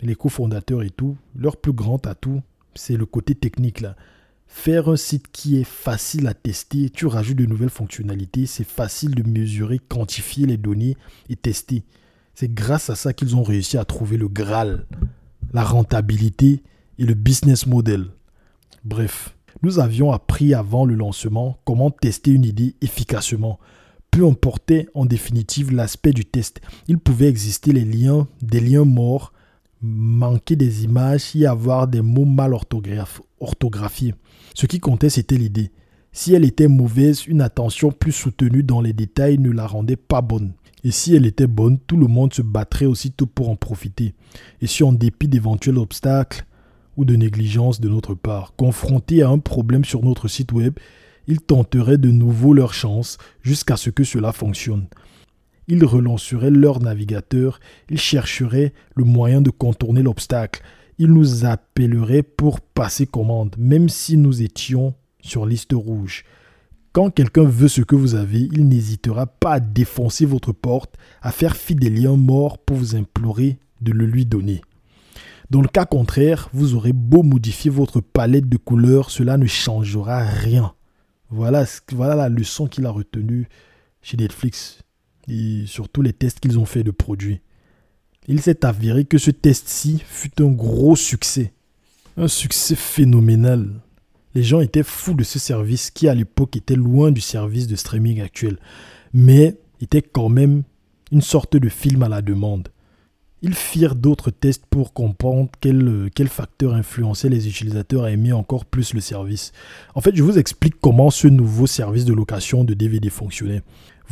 les cofondateurs et tout, leur plus grand atout, c'est le côté technique là. Faire un site qui est facile à tester, tu rajoutes de nouvelles fonctionnalités, c'est facile de mesurer, quantifier les données et tester. C'est grâce à ça qu'ils ont réussi à trouver le Graal, la rentabilité et le business model. Bref, nous avions appris avant le lancement comment tester une idée efficacement. Peu importait en définitive l'aspect du test, il pouvait exister les liens, des liens morts, manquer des images, y avoir des mots mal orthographiés. Ce qui comptait, c'était l'idée. Si elle était mauvaise, une attention plus soutenue dans les détails ne la rendait pas bonne. Et si elle était bonne, tout le monde se battrait aussitôt pour en profiter. Et si en dépit d'éventuels obstacles ou de négligence de notre part, confrontés à un problème sur notre site web, ils tenteraient de nouveau leur chance jusqu'à ce que cela fonctionne ils relanceraient leur navigateur, ils chercheraient le moyen de contourner l'obstacle, ils nous appelleraient pour passer commande, même si nous étions sur liste rouge. Quand quelqu'un veut ce que vous avez, il n'hésitera pas à défoncer votre porte, à faire fi des liens morts pour vous implorer de le lui donner. Dans le cas contraire, vous aurez beau modifier votre palette de couleurs, cela ne changera rien. Voilà, voilà la leçon qu'il a retenue chez Netflix et surtout les tests qu'ils ont fait de produits. Il s'est avéré que ce test-ci fut un gros succès. Un succès phénoménal. Les gens étaient fous de ce service qui à l'époque était loin du service de streaming actuel, mais était quand même une sorte de film à la demande. Ils firent d'autres tests pour comprendre quel, quel facteur influençait les utilisateurs à aimer encore plus le service. En fait, je vous explique comment ce nouveau service de location de DVD fonctionnait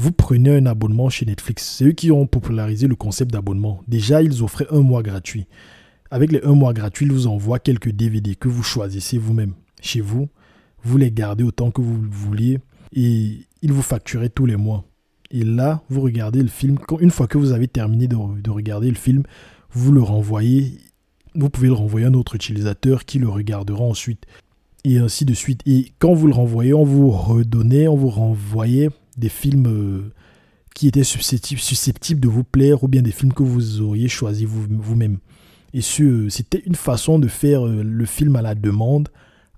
vous prenez un abonnement chez Netflix. C'est eux qui ont popularisé le concept d'abonnement. Déjà, ils offraient un mois gratuit. Avec les un mois gratuits, ils vous envoient quelques DVD que vous choisissez vous-même chez vous. Vous les gardez autant que vous vouliez et ils vous facturaient tous les mois. Et là, vous regardez le film. Une fois que vous avez terminé de, de regarder le film, vous le renvoyez. Vous pouvez le renvoyer à un autre utilisateur qui le regardera ensuite. Et ainsi de suite. Et quand vous le renvoyez, on vous redonnait, on vous renvoyait des films euh, qui étaient susceptibles, de vous plaire ou bien des films que vous auriez choisi vous-même. Et c'était une façon de faire euh, le film à la demande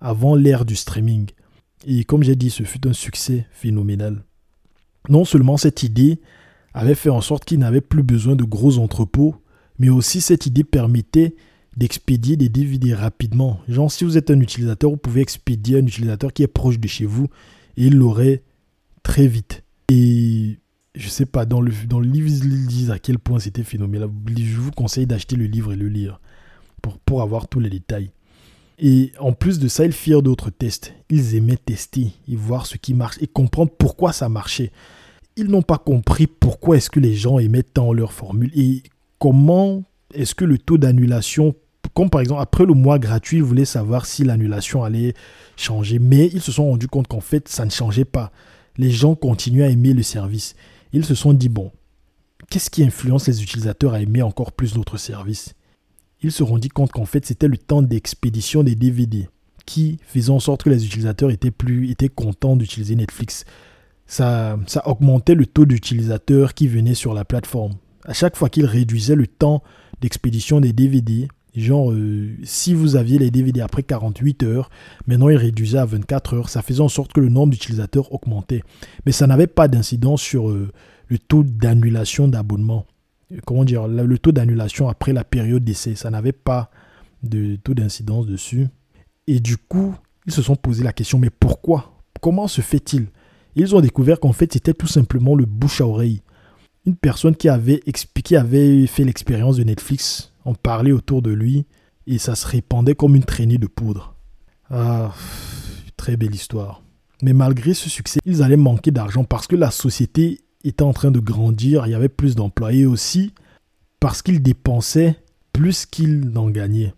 avant l'ère du streaming. Et comme j'ai dit, ce fut un succès phénoménal. Non seulement cette idée avait fait en sorte qu'il n'avait plus besoin de gros entrepôts, mais aussi cette idée permettait d'expédier des DVD rapidement. Genre, si vous êtes un utilisateur, vous pouvez expédier un utilisateur qui est proche de chez vous et il l'aurait très vite. Et je sais pas, dans le, dans le livre, ils disent à quel point c'était phénoménal. Je vous conseille d'acheter le livre et le lire pour, pour avoir tous les détails. Et en plus de ça, ils firent d'autres tests. Ils aimaient tester et voir ce qui marche et comprendre pourquoi ça marchait. Ils n'ont pas compris pourquoi est-ce que les gens aimaient tant leur formule et comment est-ce que le taux d'annulation, comme par exemple après le mois gratuit, ils voulaient savoir si l'annulation allait changer. Mais ils se sont rendus compte qu'en fait, ça ne changeait pas. Les gens continuaient à aimer le service ils se sont dit, bon, qu'est-ce qui influence les utilisateurs à aimer encore plus notre service? Ils se sont dit compte qu'en fait, c'était le temps d'expédition des DVD qui faisait en sorte que les utilisateurs étaient, plus, étaient contents d'utiliser Netflix. Ça, ça augmentait le taux d'utilisateurs qui venaient sur la plateforme. À chaque fois qu'ils réduisaient le temps d'expédition des DVD, Genre, euh, si vous aviez les DVD après 48 heures, maintenant ils réduisaient à 24 heures. Ça faisait en sorte que le nombre d'utilisateurs augmentait. Mais ça n'avait pas d'incidence sur euh, le taux d'annulation d'abonnement. Euh, comment dire Le taux d'annulation après la période d'essai. Ça n'avait pas de taux d'incidence dessus. Et du coup, ils se sont posé la question mais pourquoi? Comment se fait-il? Ils ont découvert qu'en fait, c'était tout simplement le bouche à oreille. Une personne qui avait expliqué, avait fait l'expérience de Netflix on parlait autour de lui et ça se répandait comme une traînée de poudre. Ah, très belle histoire. Mais malgré ce succès, ils allaient manquer d'argent parce que la société était en train de grandir, il y avait plus d'employés aussi, parce qu'ils dépensaient plus qu'ils n'en gagnaient.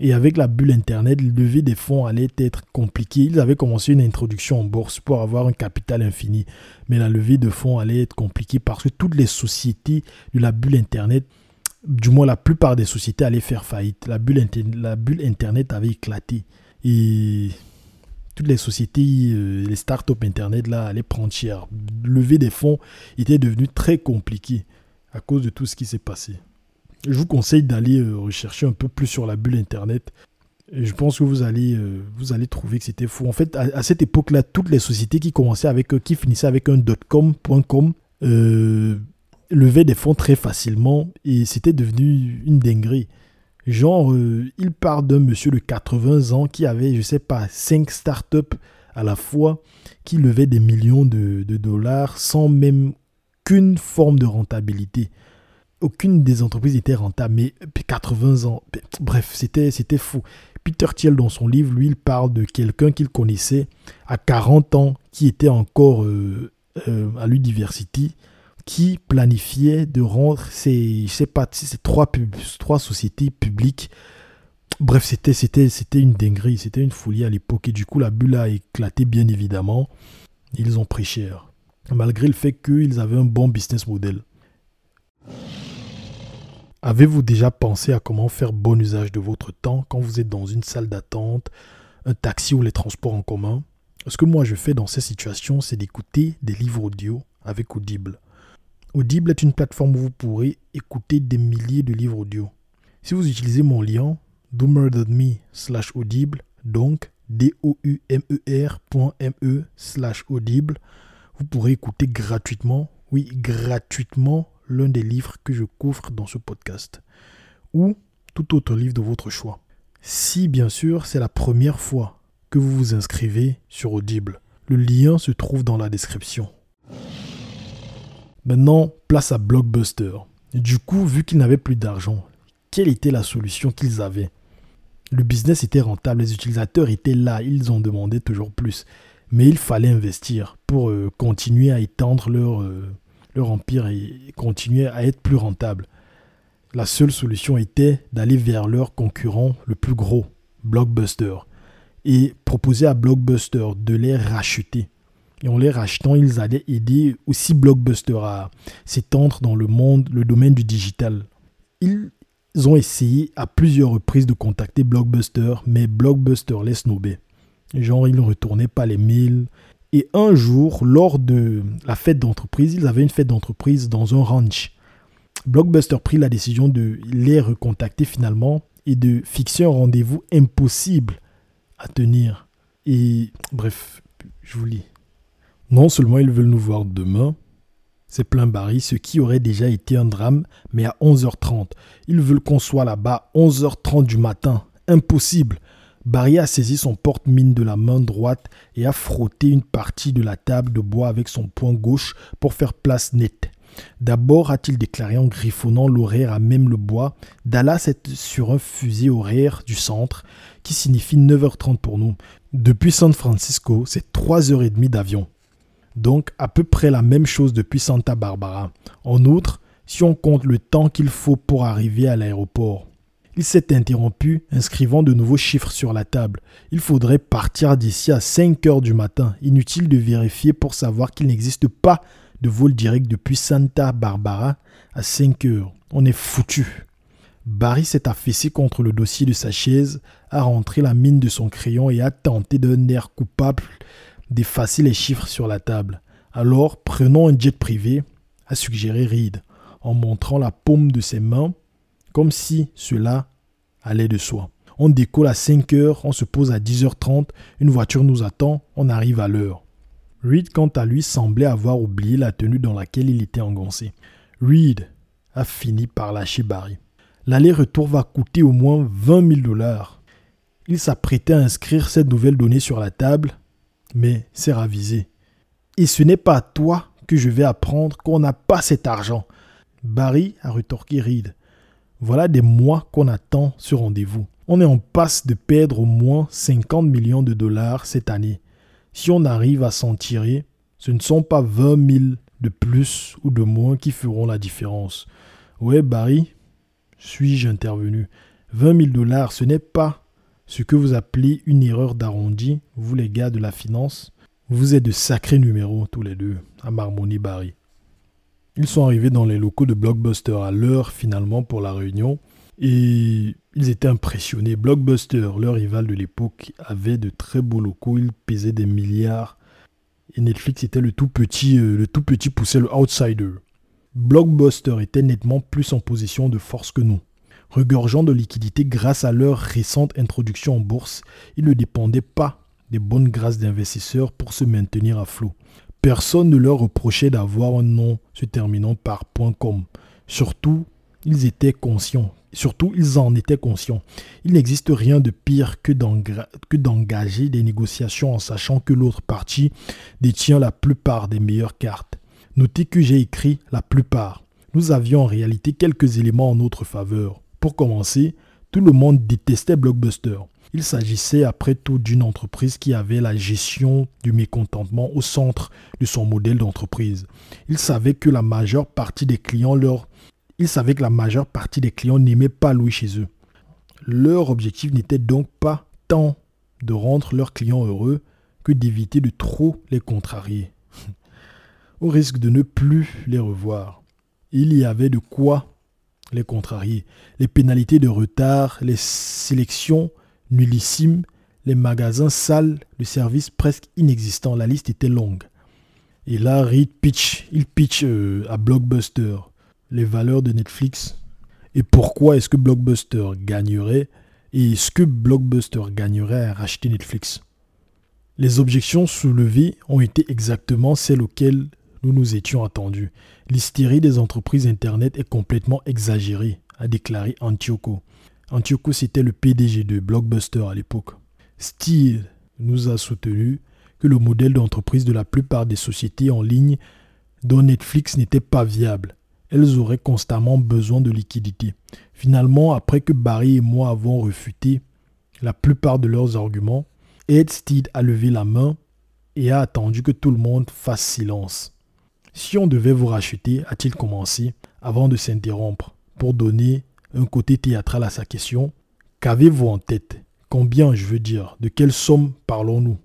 Et avec la bulle Internet, lever des fonds allait être compliqué. Ils avaient commencé une introduction en bourse pour avoir un capital infini. Mais la levée de fonds allait être compliquée parce que toutes les sociétés de la bulle Internet du moins la plupart des sociétés allaient faire faillite. La bulle, Internet avait éclaté. Et toutes les sociétés, euh, les startups Internet, là, allaient prendre cher. Lever des fonds était devenu très compliqué à cause de tout ce qui s'est passé. Je vous conseille d'aller euh, rechercher un peu plus sur la bulle Internet. je pense que vous allez, euh, vous allez trouver que c'était fou. En fait, à, cette époque-là, toutes les sociétés qui commençaient avec, qui finissaient avec un .com, .com, levait des fonds très facilement et c'était devenu une dinguerie. Genre, euh, il part d'un monsieur de 80 ans qui avait, je sais pas, 5 startups à la fois, qui levait des millions de, dollars sans même qu'une forme de rentabilité. Aucune des entreprises n'était rentable, mais 80 ans, bref, c'était, c'était fou. Peter Thiel, dans son livre, lui, il parle de quelqu'un qu'il connaissait à 40 ans, qui était encore euh, euh, à l'université, qui planifiait de rendre ces, ces trois, trois sociétés publiques. Bref, c'était, c'était, c'était une dinguerie, c'était une folie à l'époque. Et du coup, la bulle a éclaté, bien évidemment. Ils ont pris cher. Malgré le fait qu'ils avaient un bon business model. Avez-vous déjà pensé à comment faire bon usage de votre temps quand vous êtes dans une salle d'attente, un taxi ou les transports en commun? Ce que moi je fais dans ces situations, c'est d'écouter des livres audio avec Audible. Audible est une plateforme où vous pourrez écouter des milliers de livres audio. Si vous utilisez mon lien doomer.me slash audible, donc d-o-u-m-e-r.me e slash audible, vous pourrez écouter gratuitement, oui, gratuitement, l'un des livres que je couvre dans ce podcast. Ou tout autre livre de votre choix. Si bien sûr c'est la première fois que vous vous inscrivez sur Audible, le lien se trouve dans la description. Maintenant, place à Blockbuster. du coup, vu qu'ils n'avaient plus d'argent, quelle était la solution qu'ils avaient? Le business était rentable, les utilisateurs étaient là, ils ont demandé toujours plus. Mais il fallait investir pour euh, continuer à étendre leur, euh, leur empire et continuer à être plus rentable. La seule solution était d'aller vers leur concurrent le plus gros, Blockbuster, et proposer à Blockbuster de les racheter et en les rachetant, ils allaient aider aussi Blockbuster à s'étendre dans le monde, le domaine du digital. Ils ont essayé à plusieurs reprises de contacter Blockbuster, mais Blockbuster les snobait. Genre, ils ne retournaient pas les mails. Et un jour, lors de la fête d'entreprise, ils avaient une fête d'entreprise dans un ranch. Blockbuster prit la décision de les recontacter finalement et de fixer un rendez-vous impossible à tenir. Et bref, je vous lis. Non seulement ils veulent nous voir demain, c'est plein Barry, ce qui aurait déjà été un drame, mais à 11h30. Ils veulent qu'on soit là-bas 11h30 du matin. Impossible. Barry a saisi son porte-mine de la main droite et a frotté une partie de la table de bois avec son poing gauche pour faire place nette. D'abord, a-t-il déclaré en griffonnant l'horaire à même le bois, Dallas est sur un fusil horaire du centre, qui signifie 9h30 pour nous. Depuis San Francisco, c'est 3h30 d'avion. Donc à peu près la même chose depuis Santa Barbara. En outre, si on compte le temps qu'il faut pour arriver à l'aéroport. Il s'est interrompu, inscrivant de nouveaux chiffres sur la table. Il faudrait partir d'ici à 5 heures du matin. Inutile de vérifier pour savoir qu'il n'existe pas de vol direct depuis Santa Barbara à 5 heures. On est foutu. Barry s'est affaissé contre le dossier de sa chaise, a rentré la mine de son crayon et a tenté d'un air coupable d'effacer les chiffres sur la table. Alors, prenons un jet privé, a suggéré Reed, en montrant la paume de ses mains, comme si cela allait de soi. On décolle à 5 heures, on se pose à 10h30, une voiture nous attend, on arrive à l'heure. Reed, quant à lui, semblait avoir oublié la tenue dans laquelle il était engoncé. Reed a fini par lâcher Barry. L'aller-retour va coûter au moins 20 000 dollars. Il s'apprêtait à inscrire cette nouvelle donnée sur la table, mais c'est ravisé. Et ce n'est pas à toi que je vais apprendre qu'on n'a pas cet argent. Barry a retorqué Reed. Voilà des mois qu'on attend ce rendez-vous. On est en passe de perdre au moins 50 millions de dollars cette année. Si on arrive à s'en tirer, ce ne sont pas 20 000 de plus ou de moins qui feront la différence. Ouais, Barry, suis-je intervenu? 20 000 dollars, ce n'est pas ce que vous appelez une erreur d'arrondi, vous les gars de la finance. Vous êtes de sacrés numéros tous les deux, à Marmoni Barry. Ils sont arrivés dans les locaux de Blockbuster à l'heure finalement pour la réunion et ils étaient impressionnés. Blockbuster, leur rival de l'époque, avait de très beaux locaux. Ils pesaient des milliards. Et Netflix était le tout petit, euh, le tout petit poussait le outsider. Blockbuster était nettement plus en position de force que nous. Regorgeant de liquidités grâce à leur récente introduction en bourse, ils ne dépendaient pas des bonnes grâces d'investisseurs pour se maintenir à flot. Personne ne leur reprochait d'avoir un nom se terminant par .com. Surtout, ils étaient conscients Surtout, ils en étaient conscients. Il n'existe rien de pire que d'engager des négociations en sachant que l'autre partie détient la plupart des meilleures cartes. Notez que j'ai écrit la plupart. Nous avions en réalité quelques éléments en notre faveur. Pour commencer, tout le monde détestait Blockbuster. Il s'agissait après tout d'une entreprise qui avait la gestion du mécontentement au centre de son modèle d'entreprise. Il savait que la majeure partie des clients leur ils savaient que la majeure partie des clients n'aimaient pas louer chez eux. Leur objectif n'était donc pas tant de rendre leurs clients heureux que d'éviter de trop les contrarier, au risque de ne plus les revoir. Il y avait de quoi les contrarier. Les pénalités de retard, les sélections nullissimes, les magasins sales, le service presque inexistant. La liste était longue. Et là, Reed pitch, il pitch euh, à Blockbuster les valeurs de Netflix et pourquoi est-ce que Blockbuster gagnerait et est-ce que Blockbuster gagnerait à racheter Netflix? Les objections soulevées ont été exactement celles auxquelles nous nous étions attendus. L'hystérie des entreprises Internet est complètement exagérée, a déclaré Antioco. Antioco, c'était le PDG de Blockbuster à l'époque. Steele nous a soutenu que le modèle d'entreprise de la plupart des sociétés en ligne dont Netflix n'était pas viable elles auraient constamment besoin de liquidités. Finalement, après que Barry et moi avons refuté la plupart de leurs arguments, Ed Steed a levé la main et a attendu que tout le monde fasse silence. Si on devait vous racheter, a-t-il commencé, avant de s'interrompre, pour donner un côté théâtral à sa question, qu'avez-vous en tête? Combien, je veux dire, de quelle somme parlons-nous?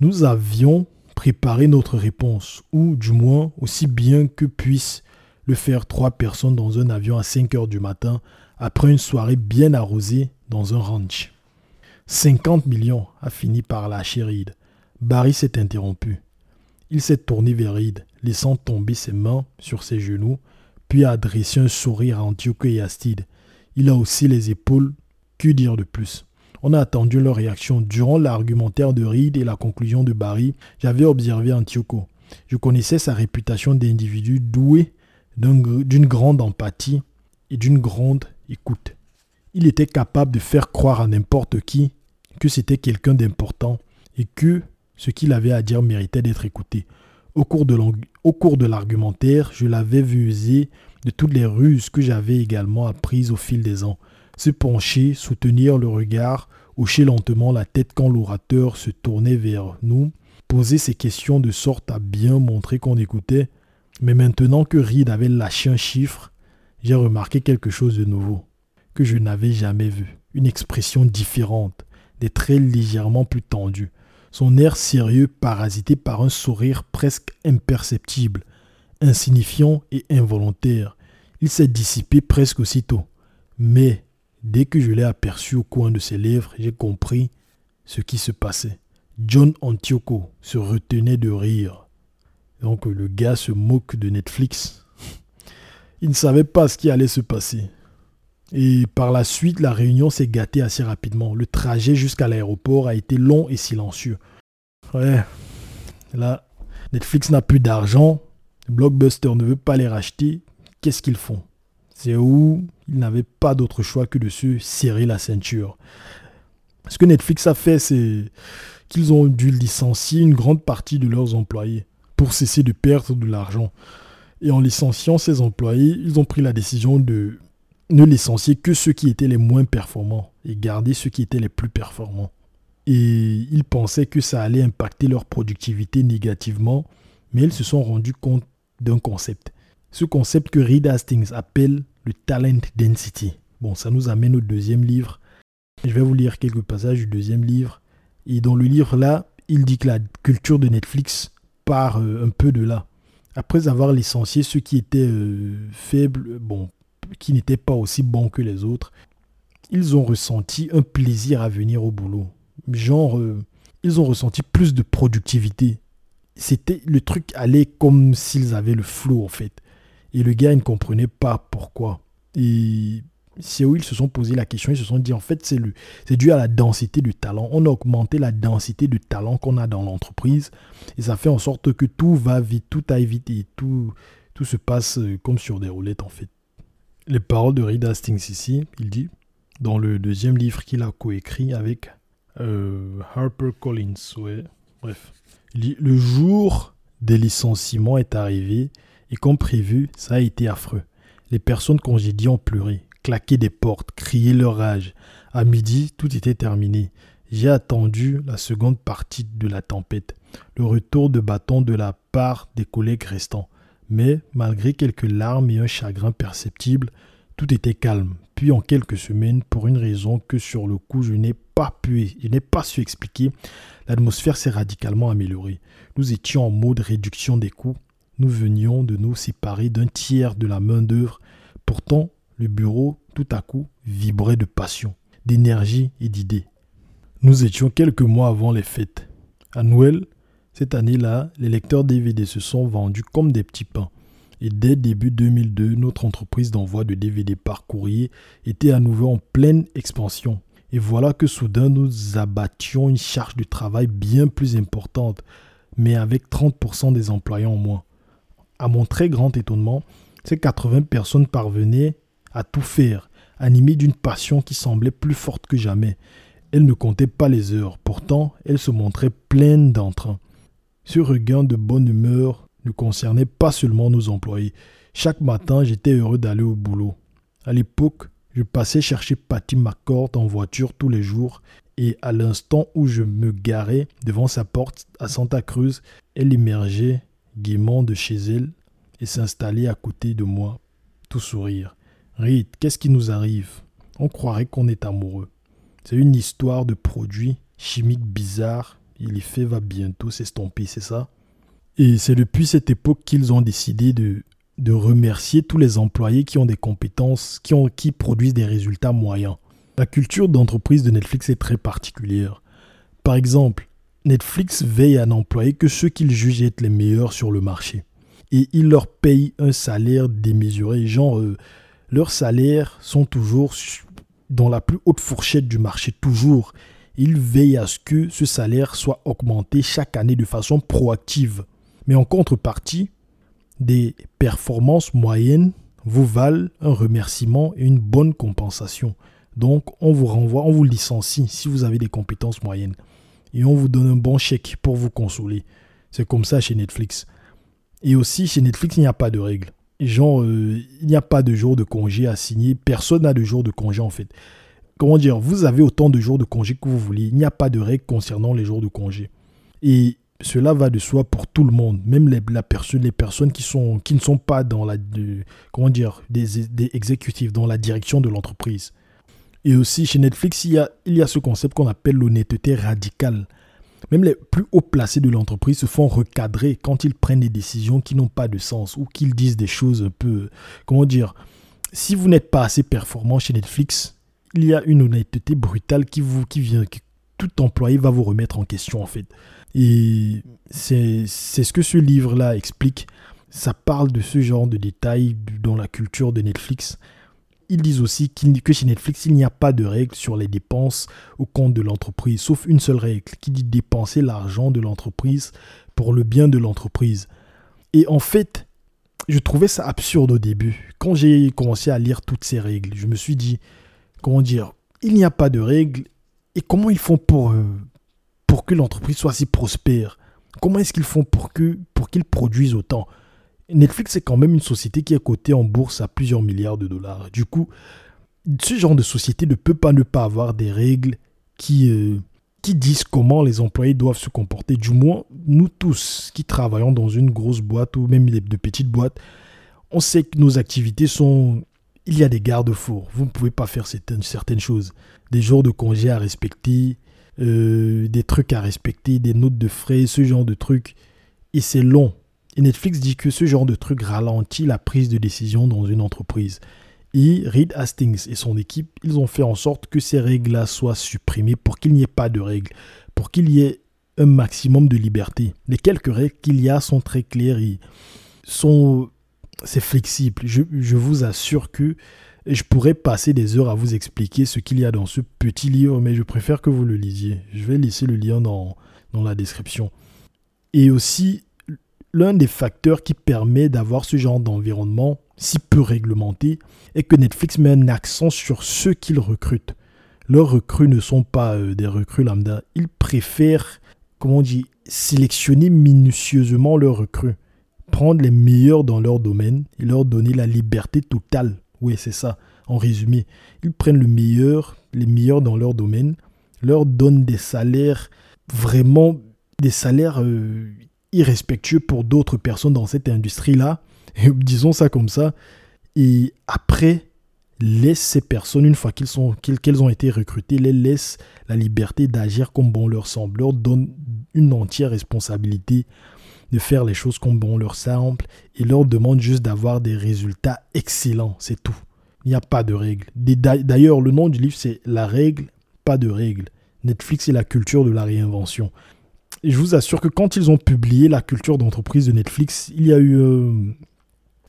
Nous avions préparé notre réponse, ou du moins aussi bien que puisse le faire trois personnes dans un avion à 5 heures du matin après une soirée bien arrosée dans un ranch. 50 millions a fini par lâcher Reed. Barry s'est interrompu. Il s'est tourné vers Reed, laissant tomber ses mains sur ses genoux, puis a adressé un sourire à Antioche et Astide. Il a aussi les épaules. Que dire de plus? On a attendu leur réaction. Durant l'argumentaire de Reed et la conclusion de Barry, j'avais observé Antioco. Je connaissais sa réputation d'individu doué d'une grande empathie et d'une grande écoute. Il était capable de faire croire à n'importe qui que c'était quelqu'un d'important et que ce qu'il avait à dire méritait d'être écouté. Au cours de l'argumentaire, je l'avais vu user de toutes les ruses que j'avais également apprises au fil des ans. Se pencher, soutenir le regard, hocher lentement la tête quand l'orateur se tournait vers nous, poser ses questions de sorte à bien montrer qu'on écoutait. Mais maintenant que Reed avait lâché un chiffre, j'ai remarqué quelque chose de nouveau, que je n'avais jamais vu. Une expression différente, des traits légèrement plus tendus son air sérieux parasité par un sourire presque imperceptible, insignifiant et involontaire. Il s'est dissipé presque aussitôt. Mais dès que je l'ai aperçu au coin de ses lèvres, j'ai compris ce qui se passait. John Antioco se retenait de rire. Donc le gars se moque de Netflix. Il ne savait pas ce qui allait se passer. Et par la suite, la réunion s'est gâtée assez rapidement. Le trajet jusqu'à l'aéroport a été long et silencieux. Ouais, là, Netflix n'a plus d'argent, Blockbuster ne veut pas les racheter. Qu'est-ce qu'ils font? C'est où? Ils n'avaient pas d'autre choix que de se serrer la ceinture. Ce que Netflix a fait, c'est qu'ils ont dû licencier une grande partie de leurs employés pour cesser de perdre de l'argent. Et en licenciant ces employés, ils ont pris la décision de ne licencier que ceux qui étaient les moins performants et garder ceux qui étaient les plus performants. Et ils pensaient que ça allait impacter leur productivité négativement, mais ils se sont rendus compte d'un concept. Ce concept que Reed Hastings appelle le talent density. Bon, ça nous amène au deuxième livre. Je vais vous lire quelques passages du deuxième livre. Et dans le livre là, il dit que la culture de Netflix part euh, un peu de là. Après avoir licencié ceux qui étaient euh, faibles, bon, qui n'étaient pas aussi bons que les autres, ils ont ressenti un plaisir à venir au boulot. Genre, euh, ils ont ressenti plus de productivité. C'était le truc allait comme s'ils avaient le flow en fait. Et le gars, il ne comprenait pas pourquoi. Et c'est où ils se sont posé la question, ils se sont dit en fait c'est c'est dû à la densité de talent. On a augmenté la densité de talent qu'on a dans l'entreprise et ça fait en sorte que tout va vite, tout aille vite et tout, tout se passe euh, comme sur des roulettes en fait les paroles de Reed Hastings ici, il dit, dans le deuxième livre qu'il a coécrit avec euh, Harper Collins. Ouais, bref. Le jour des licenciements est arrivé et comme prévu, ça a été affreux. Les personnes congédiées ont pleuré, claqué des portes, crié leur rage. À midi, tout était terminé. J'ai attendu la seconde partie de la tempête, le retour de bâton de la part des collègues restants. Mais, malgré quelques larmes et un chagrin perceptible, tout était calme. Puis en quelques semaines, pour une raison que sur le coup je n'ai pas pu, je n'ai pas su expliquer, l'atmosphère s'est radicalement améliorée. Nous étions en mode réduction des coûts. Nous venions de nous séparer d'un tiers de la main-d'œuvre. Pourtant, le bureau, tout à coup, vibrait de passion, d'énergie et d'idées. Nous étions quelques mois avant les fêtes. À Noël, cette année-là, les lecteurs DVD se sont vendus comme des petits pains. Et dès début 2002, notre entreprise d'envoi de DVD par courrier était à nouveau en pleine expansion. Et voilà que soudain nous abattions une charge de travail bien plus importante, mais avec 30% des employés en moins. À mon très grand étonnement, ces 80 personnes parvenaient à tout faire, animées d'une passion qui semblait plus forte que jamais. Elles ne comptaient pas les heures, pourtant elles se montraient pleines d'entrain. Ce regain de bonne humeur ne concernait pas seulement nos employés. Chaque matin, j'étais heureux d'aller au boulot. À l'époque, je passais chercher Patty McCord en voiture tous les jours et à l'instant où je me garais devant sa porte à Santa Cruz, elle émergeait gaiement de chez elle et s'installait à côté de moi, tout sourire. Reed, qu'est-ce qui nous arrive? On croirait qu'on est amoureux. C'est une histoire de produits chimiques bizarres fait va bientôt s'estomper, c'est ça? Et c'est depuis cette époque qu'ils ont décidé de, de remercier tous les employés qui ont des compétences, qui, ont, qui produisent des résultats moyens. La culture d'entreprise de Netflix est très particulière. Par exemple, Netflix veille à n'employer que ceux qu'ils jugent être les meilleurs sur le marché. et ils leur payent un salaire démesuré. Genre, euh, leurs salaires sont toujours dans la plus haute fourchette du marché, toujours. Ils veillent à ce que ce salaire soit augmenté chaque année de façon proactive. Mais en contrepartie, des performances moyennes vous valent un remerciement et une bonne compensation. Donc, on vous renvoie, on vous licencie si vous avez des compétences moyennes. Et on vous donne un bon chèque pour vous consoler. C'est comme ça chez Netflix. Et aussi, chez Netflix, il n'y a pas de règles. Genre, euh, il n'y a pas de jour de congé à signer. Personne n'a de jour de congé, en fait. Comment dire Vous avez autant de jours de congé que vous voulez. Il n'y a pas de règles concernant les jours de congé. Et cela va de soi pour tout le monde, même les, la les personnes qui, sont, qui ne sont pas dans la, comment dire, des, des exécutifs, dans la direction de l'entreprise. Et aussi chez Netflix, il y a, il y a ce concept qu'on appelle l'honnêteté radicale. Même les plus hauts placés de l'entreprise se font recadrer quand ils prennent des décisions qui n'ont pas de sens ou qu'ils disent des choses un peu, comment dire, si vous n'êtes pas assez performant chez Netflix, il y a une honnêteté brutale qui vous, qui vient, que tout employé va vous remettre en question en fait. Et c'est ce que ce livre-là explique. Ça parle de ce genre de détails dans la culture de Netflix. Ils disent aussi que chez Netflix, il n'y a pas de règle sur les dépenses au compte de l'entreprise, sauf une seule règle qui dit dépenser l'argent de l'entreprise pour le bien de l'entreprise. Et en fait, je trouvais ça absurde au début. Quand j'ai commencé à lire toutes ces règles, je me suis dit, comment dire, il n'y a pas de règles. Et comment ils font pour, euh, pour que l'entreprise soit si prospère? Comment est-ce qu'ils font pour qu'ils pour qu'ils produisent autant? Netflix, c'est quand même une société qui est cotée en bourse à plusieurs milliards de dollars. Du coup, ce genre de société ne peut pas ne pas avoir des règles qui, euh, qui disent comment les employés doivent se comporter. Du moins, nous tous qui travaillons dans une grosse boîte ou même de petites boîtes, on sait que nos activités sont... Il y a des garde-fous. Vous ne pouvez pas faire certaines, choses. Des jours de congé à respecter, euh, des trucs à respecter, des notes de frais, ce genre de trucs. Et c'est long. Et Netflix dit que ce genre de truc ralentit la prise de décision dans une entreprise. Et Reed Hastings et son équipe, ils ont fait en sorte que ces règles-là soient supprimées pour qu'il n'y ait pas de règles, pour qu'il y ait un maximum de liberté. Les quelques règles qu'il y a sont très claires et sont... C'est flexible. Je, vous assure que je pourrais passer des heures à vous expliquer ce qu'il y a dans ce petit livre, mais je préfère que vous le lisiez. Je vais laisser le lien dans, dans la description. Et aussi, l'un des facteurs qui permet d'avoir ce genre d'environnement si peu réglementé est que Netflix met un accent sur ceux qu'ils recrutent. Leurs recrues ne sont pas euh, des recrues lambda. Ils préfèrent, comment on dit, sélectionner minutieusement leurs recrues. Prendre les meilleurs dans leur domaine et leur donner la liberté totale. Oui, c'est ça, en résumé. Ils prennent le meilleur, les meilleurs dans leur domaine, leur donnent des salaires vraiment, des salaires euh, irrespectueux pour d'autres personnes dans cette industrie-là, disons ça comme ça, et après, laisse ces personnes, une fois qu'elles ont été recrutées, les laisse la liberté d'agir comme bon leur semble, leur donne une entière responsabilité de faire les choses comme bon leur semble et leur demande juste d'avoir des résultats excellents, c'est tout. Il n'y a pas de règles. D'ailleurs, le nom du livre, c'est La règle, pas de règles. Netflix et la culture de la réinvention. Et je vous assure que quand ils ont publié la culture d'entreprise de Netflix, il y a eu, euh,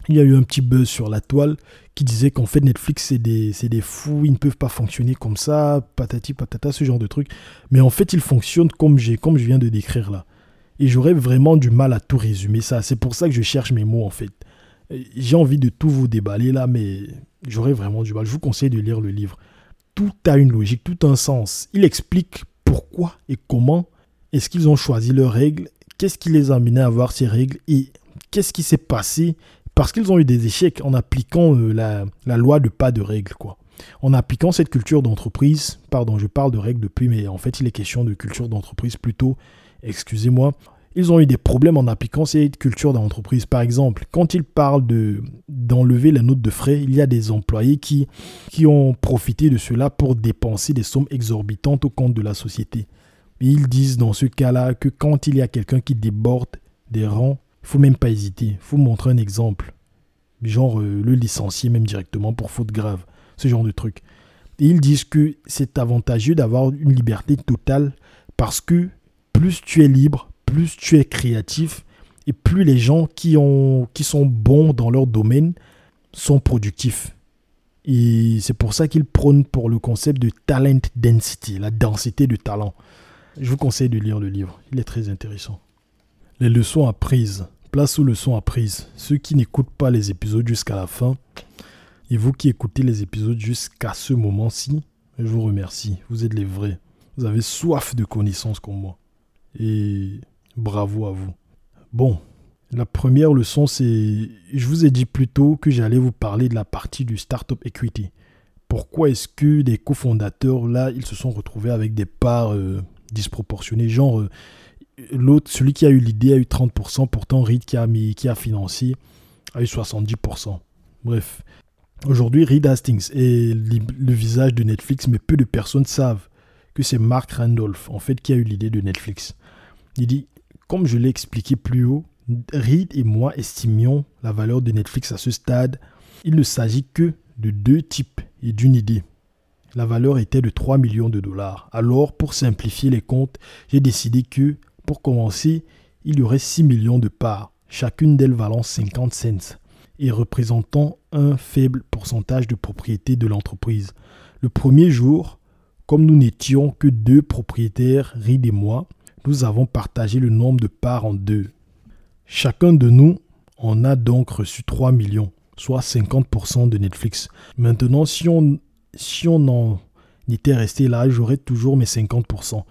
il y a eu un petit buzz sur la toile qui disait qu'en fait Netflix c'est des, des fous, ils ne peuvent pas fonctionner comme ça, patati patata, ce genre de truc. Mais en fait ils fonctionnent comme, comme je viens de décrire là. Et j'aurais vraiment du mal à tout résumer ça. C'est pour ça que je cherche mes mots en fait. J'ai envie de tout vous déballer là, mais j'aurais vraiment du mal. Je vous conseille de lire le livre. Tout a une logique, tout un sens. Il explique pourquoi et comment est-ce qu'ils ont choisi leurs règles, qu'est-ce qui les a amenés à avoir ces règles et qu'est-ce qui s'est passé parce qu'ils ont eu des échecs en appliquant euh, la, la, loi de pas de règles. Quoi. En appliquant cette culture d'entreprise, pardon, je parle de règles depuis, mais en fait il est question de culture d'entreprise plutôt excusez-moi, ils ont eu des problèmes en appliquant cette culture d'entreprise. Par exemple, quand ils parlent de, d'enlever la note de frais, il y a des employés qui, qui ont profité de cela pour dépenser des sommes exorbitantes au compte de la société. ils disent dans ce cas-là que quand il y a quelqu'un qui déborde des rangs, il faut même pas hésiter, il faut montrer un exemple. Genre euh, le licencier même directement pour faute grave, ce genre de truc. Et ils disent que c'est avantageux d'avoir une liberté totale parce que plus tu es libre, plus tu es créatif Et plus les gens qui, ont, qui sont bons dans leur domaine sont productifs. Et c'est pour ça qu'ils prônent pour le concept de talent density, la densité de talent. Je vous conseille de lire le livre, il est très intéressant. Les leçons apprises. Place aux leçons apprises. Ceux qui n'écoutent pas les épisodes jusqu'à la fin, et vous qui écoutez les épisodes jusqu'à ce moment-ci, je vous remercie. Vous êtes les vrais. Vous avez soif de connaissances comme moi. Et bravo à vous. Bon, la première leçon, c'est... Je vous ai dit plus tôt que j'allais vous parler de la partie du Startup Equity. Pourquoi est-ce que des cofondateurs, là, ils se sont retrouvés avec des parts euh, disproportionnées? Genre, euh, l'autre, celui qui a eu l'idée a eu 30%, pourtant Reed qui a, mis, qui a financé a eu 70%. Bref, aujourd'hui, Reed Hastings est le visage de Netflix, mais peu de personnes savent que c'est Mark Randolph, en fait, qui a eu l'idée de Netflix. Il dit, comme je l'ai expliqué plus haut, Reed et moi estimions la valeur de Netflix à ce stade. Il ne s'agit que de deux types et d'une idée. La valeur était de 3 millions de dollars. Alors, pour simplifier les comptes, j'ai décidé que, pour commencer, il y aurait 6 millions de parts, chacune d'elles valant 50 cents et représentant un faible pourcentage de propriété de l'entreprise. Le premier jour, comme nous n'étions que deux propriétaires, Reed et moi, nous avons partagé le nombre de parts en deux. Chacun de nous en a donc reçu 3 millions, soit 50% de Netflix. Maintenant, si on, si on en était resté là, j'aurais toujours mes 50%.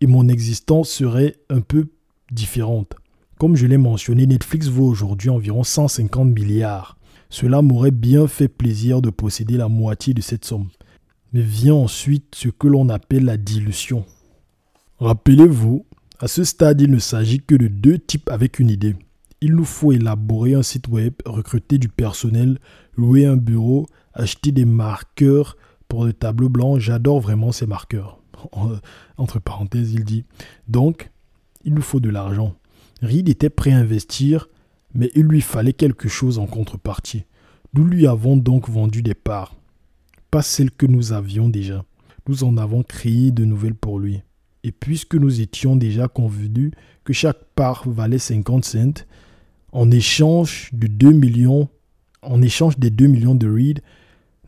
Et mon existence serait un peu différente. Comme je l'ai mentionné, Netflix vaut aujourd'hui environ 150 milliards. Cela m'aurait bien fait plaisir de posséder la moitié de cette somme. Mais vient ensuite ce que l'on appelle la dilution. Rappelez-vous, à ce stade, il ne s'agit que de deux types avec une idée. Il nous faut élaborer un site web, recruter du personnel, louer un bureau, acheter des marqueurs pour le tableau blanc. J'adore vraiment ces marqueurs. Entre parenthèses, il dit. Donc, il nous faut de l'argent. Reed était prêt à investir, mais il lui fallait quelque chose en contrepartie. Nous lui avons donc vendu des parts. Pas celles que nous avions déjà. Nous en avons créé de nouvelles pour lui. Et puisque nous étions déjà convenus que chaque part valait 50 cents, en échange de 2 millions, en échange des 2 millions de Reed,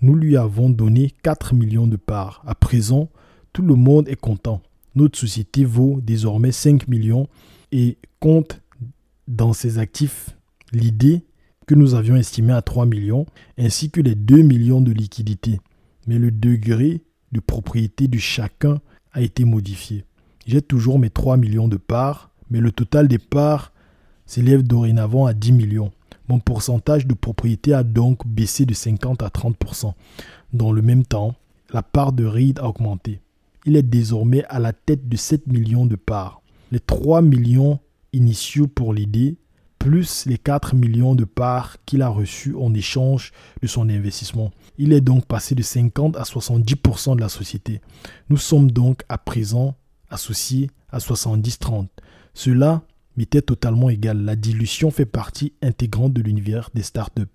nous lui avons donné 4 millions de parts. À présent, tout le monde est content. Notre société vaut désormais 5 millions et compte dans ses actifs l'idée que nous avions estimée à 3 millions, ainsi que les 2 millions de liquidités. Mais le degré de propriété de chacun a été modifié. J'ai toujours mes 3 millions de parts, mais le total des parts s'élève dorénavant à 10 millions. Mon pourcentage de propriété a donc baissé de 50 à 30%. Dans le même temps, la part de Reed a augmenté. Il est désormais à la tête de 7 millions de parts. Les 3 millions initiaux pour l'idée, plus les 4 millions de parts qu'il a reçus en échange de son investissement. Il est donc passé de 50 à 70% de la société. Nous sommes donc à présent associés à 70-30. Cela m'était totalement égal. La dilution fait partie intégrante de l'univers des startups.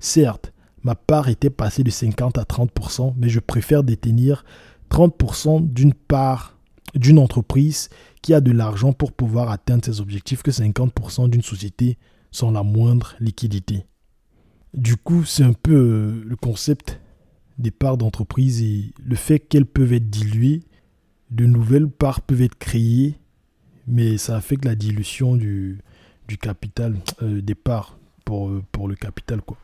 Certes, ma part était passée de 50 à 30%, mais je préfère détenir 30% d'une part d'une entreprise qui a de l'argent pour pouvoir atteindre ses objectifs que 50% d'une société sans la moindre liquidité. Du coup, c'est un peu euh, le concept des parts d'entreprise et le fait qu'elles peuvent être diluées, de nouvelles parts peuvent être créées, mais ça affecte la dilution du, du capital, euh, des parts pour, euh, pour le capital. Quoi.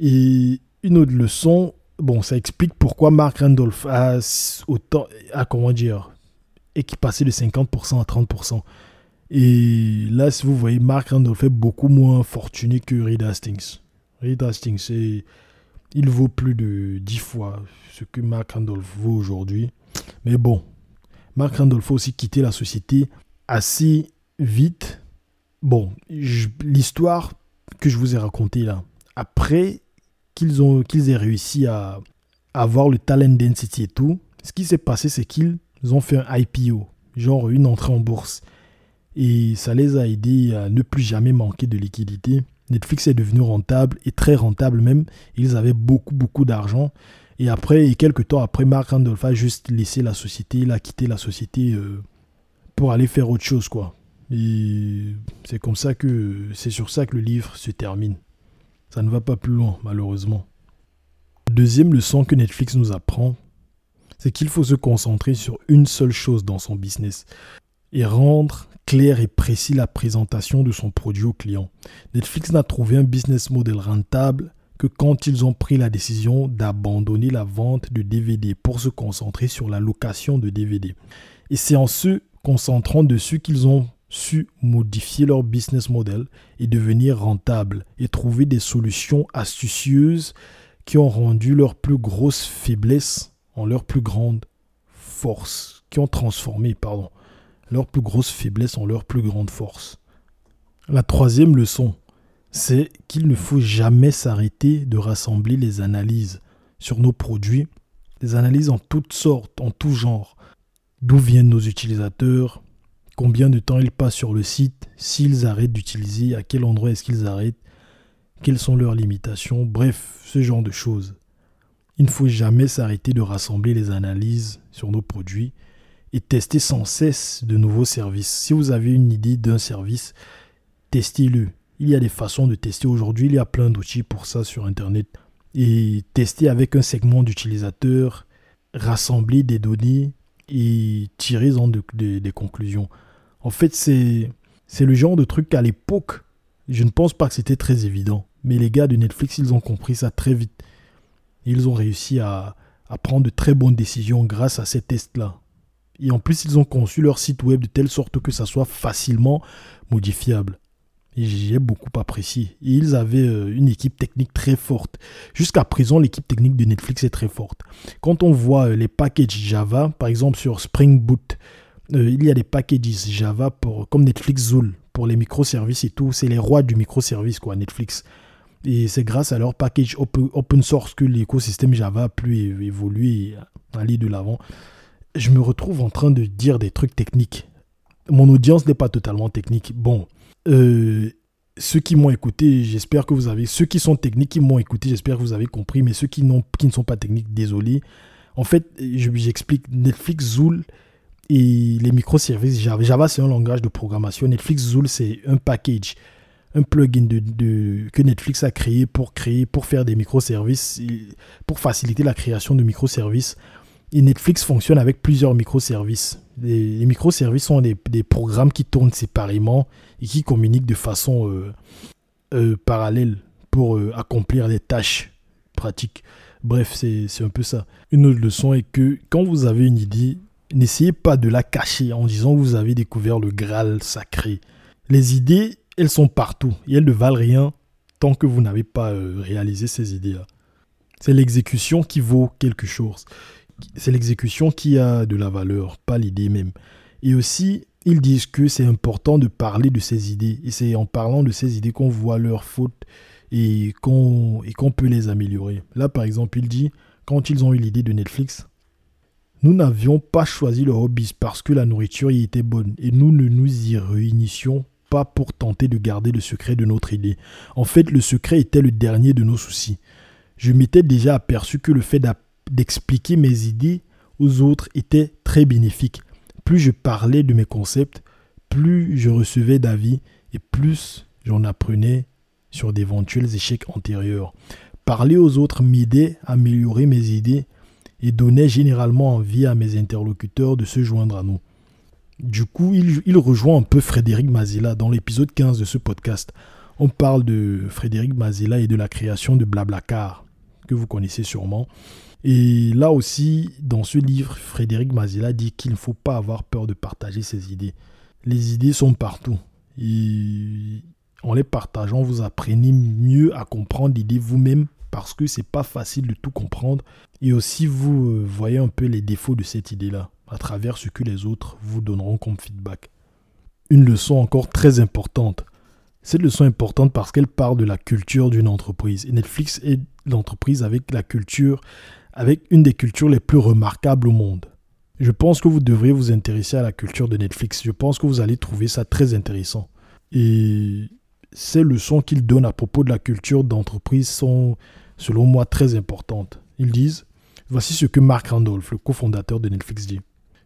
Et une autre leçon, bon, ça explique pourquoi Mark Randolph a autant, a comment dire, et qui passait de 50% à 30%. Et là, si vous voyez, Mark Randolph est beaucoup moins fortuné que Reed Hastings. Reed Hastings, il vaut plus de 10 fois ce que Mark Randolph vaut aujourd'hui. Mais bon, Mark Randolph a aussi quitté la société assez vite. Bon, l'histoire que je vous ai racontée là, après qu'ils qu'ils aient réussi à avoir le talent density et tout, ce qui s'est passé, c'est qu'ils ont fait un IPO, genre une entrée en bourse. Et ça les a aidés à ne plus jamais manquer de liquidité. Netflix est devenu rentable et très rentable même. Ils avaient beaucoup, beaucoup d'argent. Et après, et quelques temps après, Mark Randolph a juste laissé la société, il a quitté la société euh, pour aller faire autre chose, quoi. Et c'est comme ça que c'est sur ça que le livre se termine. Ça ne va pas plus loin, malheureusement. Deuxième leçon que Netflix nous apprend, c'est qu'il faut se concentrer sur une seule chose dans son business et rendre clair et précis la présentation de son produit au client. Netflix n'a trouvé un business model rentable que quand ils ont pris la décision d'abandonner la vente de DVD pour se concentrer sur la location de DVD. Et c'est en se concentrant dessus qu'ils ont su modifier leur business model et devenir rentables et trouver des solutions astucieuses qui ont rendu leur plus grosse faiblesse en leur plus grande force, qui ont transformé, pardon, leur plus grosse faiblesse en leur plus grande force. La troisième leçon, c'est qu'il ne faut jamais s'arrêter de rassembler les analyses sur nos produits, des analyses en toutes sortes, en tout genre. D'où viennent nos utilisateurs, combien de temps ils passent sur le site, s'ils arrêtent d'utiliser, à quel endroit est-ce qu'ils arrêtent, quelles sont leurs limitations, bref, ce genre de choses. Il ne faut jamais s'arrêter de rassembler les analyses sur nos produits et tester sans cesse de nouveaux services. Si vous avez une idée d'un service, testez-le. Il y a des façons de tester aujourd'hui, il y a plein d'outils pour ça sur Internet. Et tester avec un segment d'utilisateurs, rassembler des données et tirer en des conclusions. En fait, c'est le genre de truc qu'à l'époque, je ne pense pas que c'était très évident. Mais les gars de Netflix, ils ont compris ça très vite. Ils ont réussi à, prendre de très bonnes décisions grâce à ces tests-là. Et en plus, ils ont conçu leur site web de telle sorte que ça soit facilement modifiable. Et j'ai beaucoup apprécié. Ils avaient euh, une équipe technique très forte. Jusqu'à présent, l'équipe technique de Netflix est très forte. Quand on voit euh, les packages Java, par exemple sur Spring Boot, euh, il y a des packages Java pour, comme Netflix Zool pour les microservices et tout. C'est les rois du microservice, quoi, Netflix. Et c'est grâce à leur package open source que l'écosystème Java a pu évoluer et aller de l'avant. Je me retrouve en train de dire des trucs techniques. Mon audience n'est pas totalement technique. Bon, euh, ceux qui m'ont écouté, j'espère que vous avez. Ceux qui sont techniques, qui m'ont écouté, j'espère que vous avez compris. Mais ceux qui, qui ne sont pas techniques, désolé. En fait, j'explique Netflix, Zool et les microservices Java. Java, c'est un langage de programmation. Netflix, Zool, c'est un package un plugin que Netflix a créé pour créer, pour faire des microservices, pour faciliter la création de microservices. Et Netflix fonctionne avec plusieurs microservices. Les, les microservices sont des, programmes qui tournent séparément et qui communiquent de façon euh, euh, parallèle pour euh, accomplir des tâches pratiques. Bref, c'est un peu ça. Une autre leçon est que quand vous avez une idée, n'essayez pas de la cacher en disant que vous avez découvert le Graal sacré. Les idées, elles sont partout et elles ne valent rien tant que vous n'avez pas euh, réalisé ces idées-là. C'est l'exécution qui vaut quelque chose. C'est l'exécution qui a de la valeur, pas l'idée même. Et aussi, ils disent que c'est important de parler de ces idées. Et c'est en parlant de ces idées qu'on voit leurs fautes et qu'on peut les améliorer. Là, par exemple, il dit, quand ils ont eu l'idée de Netflix, nous n'avions pas choisi le hobby parce que la nourriture y était bonne et nous ne nous y réunissions pour tenter de garder le secret de notre idée. En fait, le secret était le dernier de nos soucis. Je m'étais déjà aperçu que le fait d'expliquer mes idées aux autres était très bénéfique. Plus je parlais de mes concepts, plus je recevais d'avis et plus j'en apprenais sur d'éventuels échecs antérieurs. Parler aux autres m'aidait à améliorer mes idées et donnait généralement envie à mes interlocuteurs de se joindre à nous. Du coup, il, rejoint un peu Frédéric Mazella dans l'épisode 15 de ce podcast. On parle de Frédéric Mazella et de la création de Blablacar, que vous connaissez sûrement. Et là aussi, dans ce livre, Frédéric Mazella dit qu'il ne faut pas avoir peur de partager ses idées. Les idées sont partout. Et en les partageant, vous apprenez mieux à comprendre l'idée vous-même parce que c'est pas facile de tout comprendre. Et aussi, vous euh, voyez un peu les défauts de cette idée-là à travers ce que les autres vous donneront comme feedback. Une leçon encore très importante. Cette leçon est importante parce qu'elle parle de la culture d'une entreprise. Et Netflix est l'entreprise avec la culture, avec une des cultures les plus remarquables au monde. Je pense que vous devriez vous intéresser à la culture de Netflix. Je pense que vous allez trouver ça très intéressant. Et ces leçons qu'ils donnent à propos de la culture d'entreprise sont, selon moi, très importantes. Ils disent, voici ce que Mark Randolph, le cofondateur de Netflix, dit.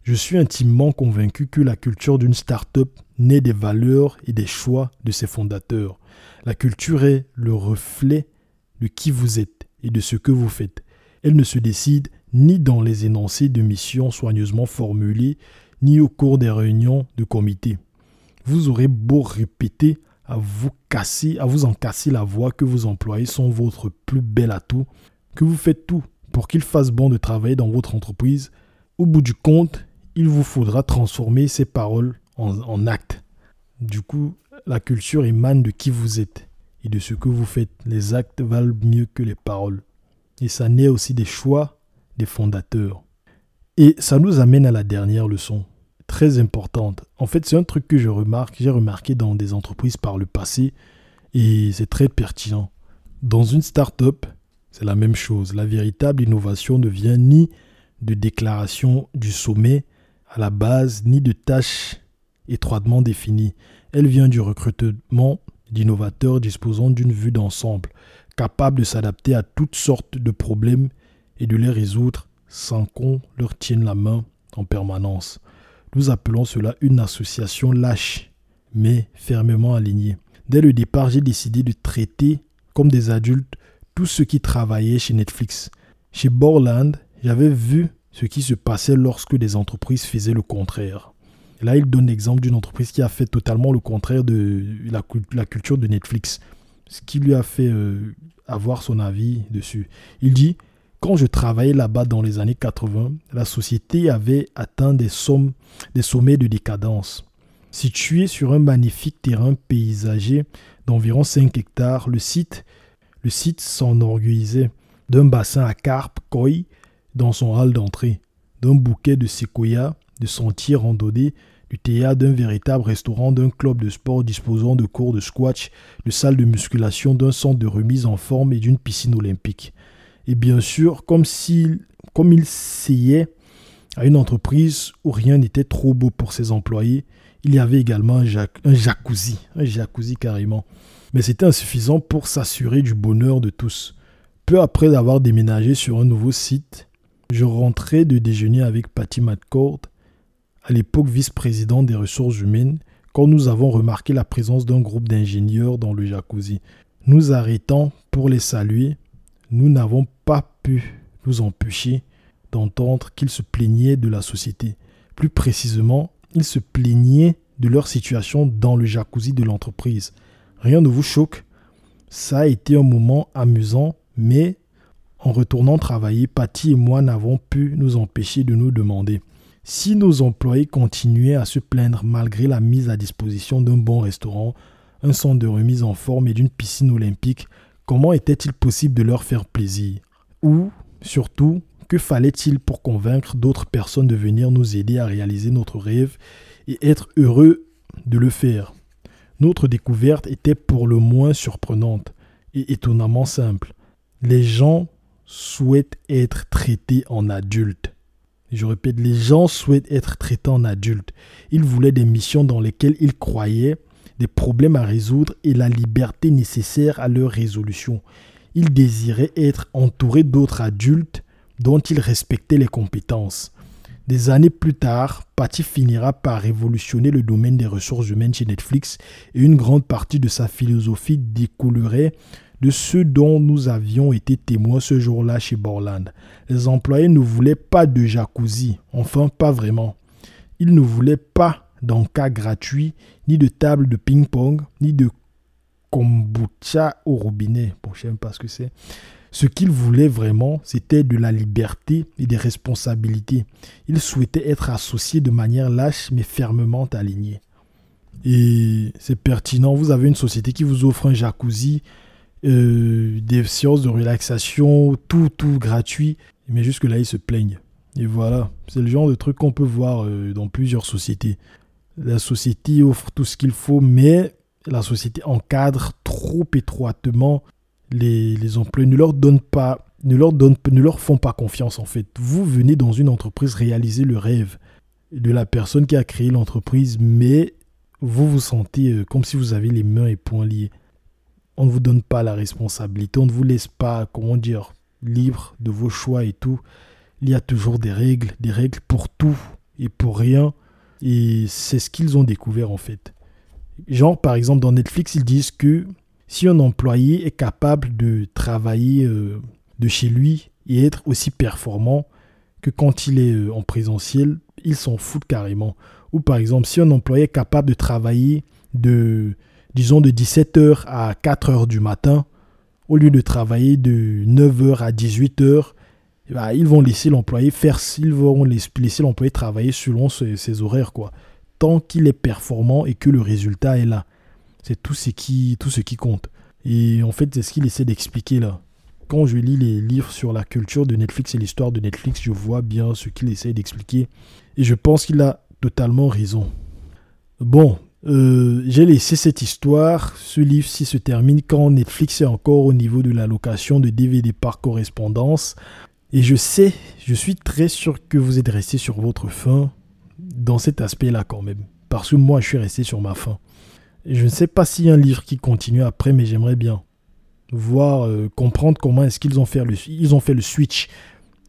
Je suis intimement convaincu que la culture d'une start-up naît des valeurs et des choix de ses fondateurs. La culture est le reflet de qui vous êtes et de ce que vous faites. Elle ne se décide ni dans les énoncés de mission soigneusement formulés, ni au cours des réunions de comité. Vous aurez beau répéter à vous casser, à vous en casser la voix que vos employés sont votre plus bel atout, que vous faites tout pour qu'ils fassent bon de travailler dans votre entreprise. Au bout du compte, il vous faudra transformer ces paroles en, actes. Du coup, la culture émane de qui vous êtes et de ce que vous faites. Les actes valent mieux que les paroles. Et ça naît aussi des choix des fondateurs. Et ça nous amène à la dernière leçon très importante. En fait, c'est un truc que je remarque, j'ai remarqué dans des entreprises par le passé et c'est très pertinent. Dans une start-up, c'est la même chose. La véritable innovation ne vient ni de déclaration du sommet à la base, ni de tâches étroitement définies. Elle vient du recrutement d'innovateurs disposant d'une vue d'ensemble, capables de s'adapter à toutes sortes de problèmes et de les résoudre sans qu'on leur tienne la main en permanence. Nous appelons cela une association lâche, mais fermement alignée. Dès le départ, j'ai décidé de traiter comme des adultes tous ceux qui travaillaient chez Netflix. Chez Borland, j'avais vu ce qui se passait lorsque des entreprises faisaient le contraire. là, il donne l'exemple d'une entreprise qui a fait totalement le contraire de la, culture de Netflix, ce qui lui a fait euh, avoir son avis dessus. Il dit quand je travaillais là-bas dans les années 80, la société avait atteint des, sommets de décadence. Situé sur un magnifique terrain paysager d'environ 5 hectares, le site, le site d'un bassin à carpe koi dans son hall d'entrée, d'un bouquet de séquoias, de sentiers randonnés, du théâtre, d'un véritable restaurant, d'un club de sport disposant de cours de squash, de salles de musculation, d'un centre de remise en forme et d'une piscine olympique. Et bien sûr, comme, s'il, comme il seyait à une entreprise où rien n'était trop beau pour ses employés, il y avait également un, un jacuzzi, un jacuzzi carrément. Mais c'était insuffisant pour s'assurer du bonheur de tous. Peu après avoir déménagé sur un nouveau site, je rentrais de déjeuner avec Patty McCord, à l'époque vice-président des ressources humaines, quand nous avons remarqué la présence d'un groupe d'ingénieurs dans le jacuzzi. Nous arrêtant pour les saluer, nous n'avons pas pu nous empêcher d'entendre qu'ils se plaignaient de la société. Plus précisément, ils se plaignaient de leur situation dans le jacuzzi de l'entreprise. Rien ne vous choque? Ça a été un moment amusant, mais en retournant travailler, Patty et moi n'avons pu nous empêcher de nous demander si nos employés continuaient à se plaindre malgré la mise à disposition d'un bon restaurant, un centre de remise en forme et d'une piscine olympique, Comment était-il possible de leur faire plaisir? Ou, surtout, que fallait-il pour convaincre d'autres personnes de venir nous aider à réaliser notre rêve et être heureux de le faire? Notre découverte était pour le moins surprenante et étonnamment simple. Les gens souhaitent être traités en adultes. Je répète, les gens souhaitent être traités en adultes. Ils voulaient des missions dans lesquelles ils croyaient des problèmes à résoudre et la liberté nécessaire à leur résolution. Ils désiraient être entourés d'autres adultes dont ils respectaient les compétences. Des années plus tard, Patty finira par révolutionner le domaine des ressources humaines chez Netflix et une grande partie de sa philosophie découlerait de ce dont nous avions été témoins ce jour-là chez Borland. Les employés ne voulaient pas de jacuzzi, enfin pas vraiment. Ils ne voulaient pas cas gratuit, ni de table de ping-pong, ni de kombucha au robinet. Bon, je sais pas ce que c'est. Ce qu'ils voulaient vraiment, c'était de la liberté et des responsabilités. Ils souhaitaient être associés de manière lâche mais fermement alignés. Et c'est pertinent, vous avez une société qui vous offre un jacuzzi, euh, des séances de relaxation, tout, tout gratuit, mais jusque là, ils se plaignent. Et voilà, c'est le genre de truc qu'on peut voir euh, dans plusieurs sociétés. La société offre tout ce qu'il faut, mais la société encadre trop étroitement les, les employés, ne leur donne pas, ne leur, donne, ne leur font pas confiance en fait. Vous venez dans une entreprise réaliser le rêve de la personne qui a créé l'entreprise, mais vous vous sentez euh, comme si vous avez les mains et poings liés. On ne vous donne pas la responsabilité, on ne vous laisse pas, comment dire, libre de vos choix et tout. Il y a toujours des règles, des règles pour tout et pour rien. Et c'est ce qu'ils ont découvert en fait. Genre, par exemple, dans Netflix, ils disent que si un employé est capable de travailler euh, de chez lui et être aussi performant que quand il est euh, en présentiel, ils s'en foutent carrément. Ou par exemple, si un employé est capable de travailler de, disons, de 17h à 4h du matin, au lieu de travailler de 9h à 18h, eh ben, ils vont laisser l'employé faire, ils vont laisser l'employé travailler selon ses, horaires, quoi. Tant qu'il est performant et que le résultat est là. C'est tout ce qui, tout ce qui compte. Et en fait, c'est ce qu'il essaie d'expliquer là. Quand je lis les livres sur la culture de Netflix et l'histoire de Netflix, je vois bien ce qu'il essaie d'expliquer. Et je pense qu'il a totalement raison. Bon, euh, j'ai laissé cette histoire, ce livre-ci se termine quand Netflix est encore au niveau de la location de DVD par correspondance. Et je sais, je suis très sûr que vous êtes resté sur votre faim dans cet aspect-là quand même. Parce que moi, je suis resté sur ma faim. je ne sais pas s'il y a un livre qui continue après, mais j'aimerais bien voir, euh, comprendre comment est-ce qu'ils ont, fait le, ils ont fait le switch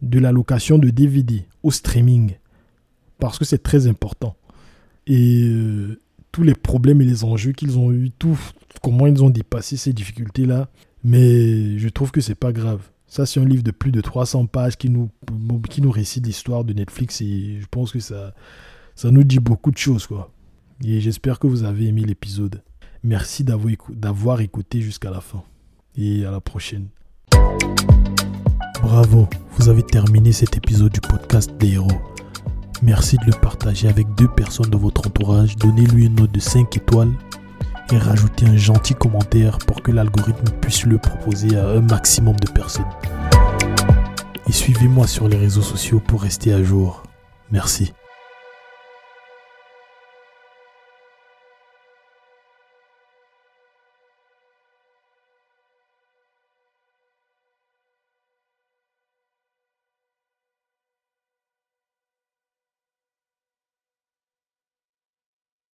de la location de DVD au streaming. Parce que c'est très important. Et euh, tous les problèmes et les enjeux qu'ils ont eu, tout, comment ils ont dépassé ces difficultés-là. Mais je trouve que c'est pas grave. Ça, c'est un livre de plus de 300 pages qui nous, qui nous récite l'histoire de Netflix et je pense que ça, ça nous dit beaucoup de choses, quoi. Et j'espère que vous avez aimé l'épisode. Merci d'avoir écouté jusqu'à la fin. Et à la prochaine. Bravo, vous avez terminé cet épisode du podcast des héros. Merci de le partager avec deux personnes de votre entourage. Donnez-lui une note de 5 étoiles et rajouter un gentil commentaire pour que l'algorithme puisse le proposer à un maximum de personnes. Et suivez-moi sur les réseaux sociaux pour rester à jour. Merci.